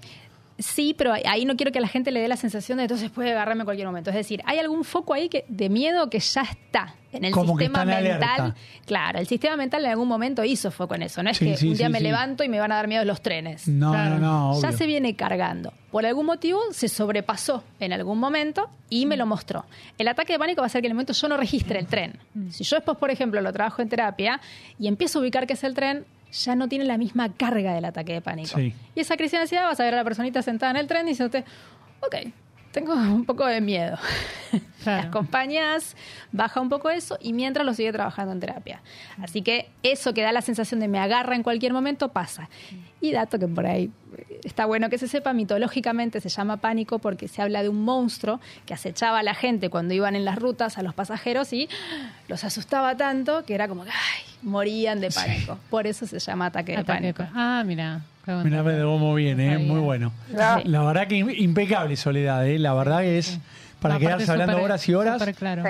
Sí, pero ahí- no quiero que a la gente le dé la sensación de entonces puede agarrarme en cualquier momento. Es decir, hay algún foco ahí que, de miedo que ya está en el Como que sistema está en mental. alerta. Claro, el sistema mental en algún momento hizo foco en eso. No es Sí, que sí, un día sí, me sí. levanto y me van a dar miedo los trenes. No, Claro. no, no, Ya obvio. se viene cargando. Por algún motivo se sobrepasó en algún momento y me lo mostró. El ataque de pánico va a ser que en el momento yo no registre el tren. Mm. Si yo después, por ejemplo, lo trabajo en terapia y empiezo a ubicar que es el tren, ya no tiene la misma carga del ataque de pánico. Sí. Y esa crisis de ansiedad vas a ver a la personita sentada en el tren y dice ok, tengo un poco de miedo. (laughs) Las acompañas, baja un poco eso y mientras lo sigue trabajando en terapia. Así que eso que da la sensación de me agarra en cualquier momento pasa. Y dato que por ahí eh, está bueno que se sepa, mitológicamente se llama pánico porque se habla de un monstruo que acechaba a la gente cuando iban en las rutas, a los pasajeros y los asustaba tanto que era como que ay, morían de pánico. Por eso se llama ataque de Ataque de pánico. Ah, mira. Mira, me muy bien, ¿eh? muy bueno. Sí. La verdad que im- impecable, Soledad, ¿eh? la verdad que es para No, quedarse hablando súper- horas y horas. claro.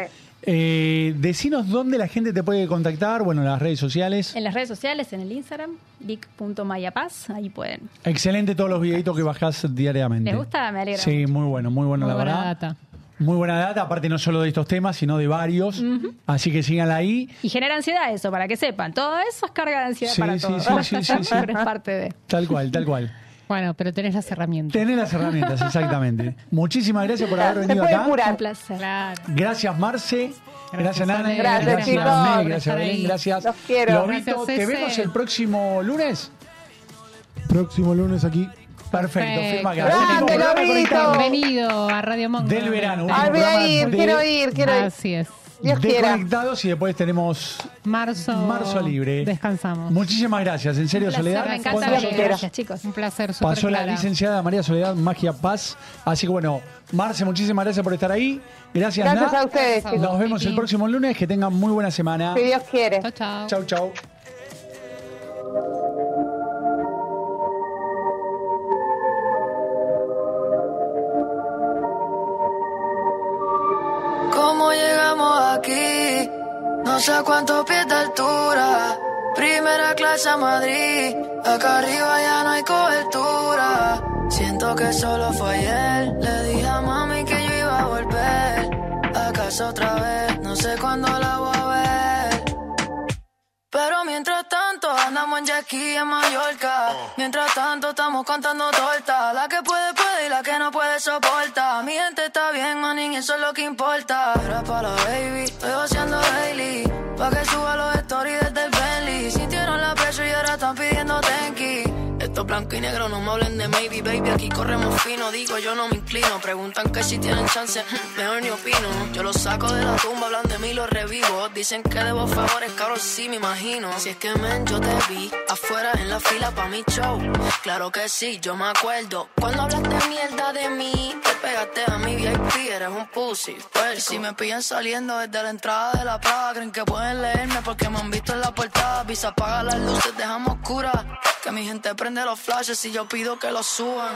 Eh, decinos dónde la gente te puede contactar, bueno, las redes sociales. En las redes sociales, en el Instagram, dic.mayapaz, ahí pueden. Excelente todos los videitos que bajás diariamente. ¿Les gusta? Me alegra Sí, muy bueno, muy bueno, Muy la buena verdad. data. Muy buena data, aparte no solo de estos temas, sino de varios. Así que síganla ahí. Y genera ansiedad eso, para que sepan. Todo eso es carga de ansiedad Sí, para sí, todos. sí, sí, sí, sí. (laughs) Pero es parte de... Tal cual, tal cual. Bueno, pero tenés las herramientas. Tenés las herramientas, (laughs) exactamente. Muchísimas gracias por haber venido acá. Un placer. Gracias, Marce. Gracias, Nana. Gracias, gracias, chicos. Gracias, Belén. Gracias. Los quiero. Lobito, Gracias, te vemos el próximo lunes. Próximo lunes aquí. Perfecto, firma acá. Grande, Último programa Lobito. conectado Bienvenido a Radio Monk. Del verano. Ay, voy a ir, de- quiero ir, quiero ir. Así es. Dios de quiera. Conectados y después tenemos Marzo. Marzo Libre. Descansamos. Muchísimas gracias, en serio, placer, Soledad. me encanta venir. Gracias, chicos. Un placer, súper Pasó la licenciada María Soledad Magia Paz. Así que bueno, Marce, muchísimas gracias por estar ahí. Gracias, Gracias Nat. a ustedes, Nos chicos. vemos el próximo lunes. Que tengan muy buena semana. Si Dios quiere. Chao, chao. Chau, chau. No sé cuántos pies de altura. Primera clase a Madrid. Acá arriba ya no hay cobertura. Siento que solo fue ayer. Le dije a mami que yo iba a volver. A casa otra vez. No sé cuándo Pero mientras tanto andamos en ski en Mallorca. Mientras tanto estamos contando tortas. La que puede puede y la que no puede soporta. Mi gente está bien, manín, eso es lo que importa. Era para la baby, estoy haciendo daily. Pa' que suba los stories desde el Bentley. Sintieron la presión y ahora están pidiendo tenki. Esto blanco y negro, no me hablen de maybe, baby. Aquí corremos fino, digo yo no me inclino. Preguntan que si tienen chance, mejor ni opino. Yo los saco de la tumba, hablan de mí, los revivo. Dicen que debo favores, cabrón, sí me imagino. Si es que men, yo te vi afuera en la fila pa' mi show. Claro que sí, yo me acuerdo. Cuando hablaste mierda de mí, te pegaste a mi VIP, eres un pussy. Pues si me pillan saliendo desde la entrada de la plaza, creen que pueden leerme porque me han visto en la portada. Visa apaga las luces, dejamos oscuras. Que mi gente prende los flashes y yo pido que los suban.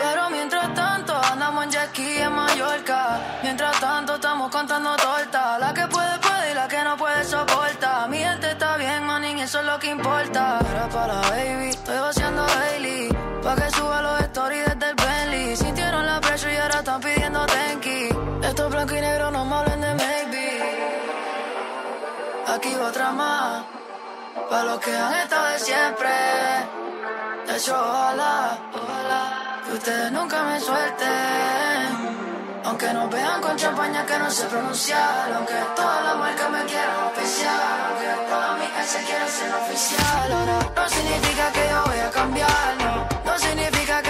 Pero mientras tanto andamos en jet en Mallorca. Mientras tanto estamos contando tortas. La que puede puede y la que no puede soporta. Mi gente está bien, manín, eso es lo que importa. Era para baby, estoy vaciando daily. Pa' que suba los stories desde el Bentley. Sintieron la presión y ahora están pidiendo tenki. Estos blanco y negro no me hablen de maybe. Aquí otra más. Pa' los que han estado de siempre. De hecho, ojalá, ojalá que ustedes nunca me suelten. Aunque nos vean con champaña que no sé pronunciar. Aunque todas las marcas me quieran oficial. Aunque todas mis se quieran ser oficial. Ahora no significa que yo voy a cambiar. No, no significa que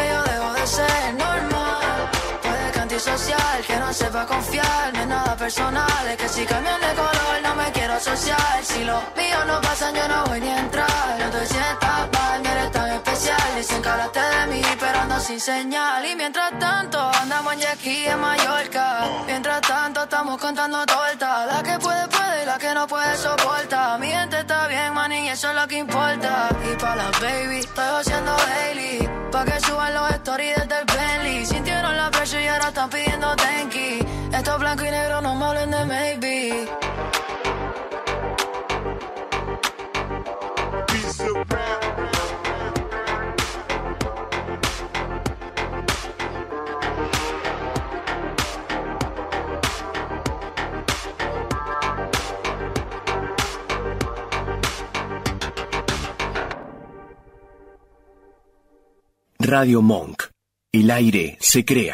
sepa confiar, no es nada personal. Es que si cambian de color no me quiero asociar. Si los míos no pasan, yo no voy ni a entrar. No te sientas mal, no eres tan especial. Dicen que hablaste de mí, pero ando sin señal. Y mientras tanto, andamos en aquí en Mallorca. Mientras tanto, estamos contando torta. La que puede, puede, y la que no puede, soporta. Mi gente está bien, man, y eso es lo que importa. Y para las baby, estoy haciendo daily. Pa' que suban los stories desde el Bentley. Sintieron la presión y ahora están pidiendo tenki. Esto es blanco y negro, no me hablen de maybe. Radio Monk. El aire se crea.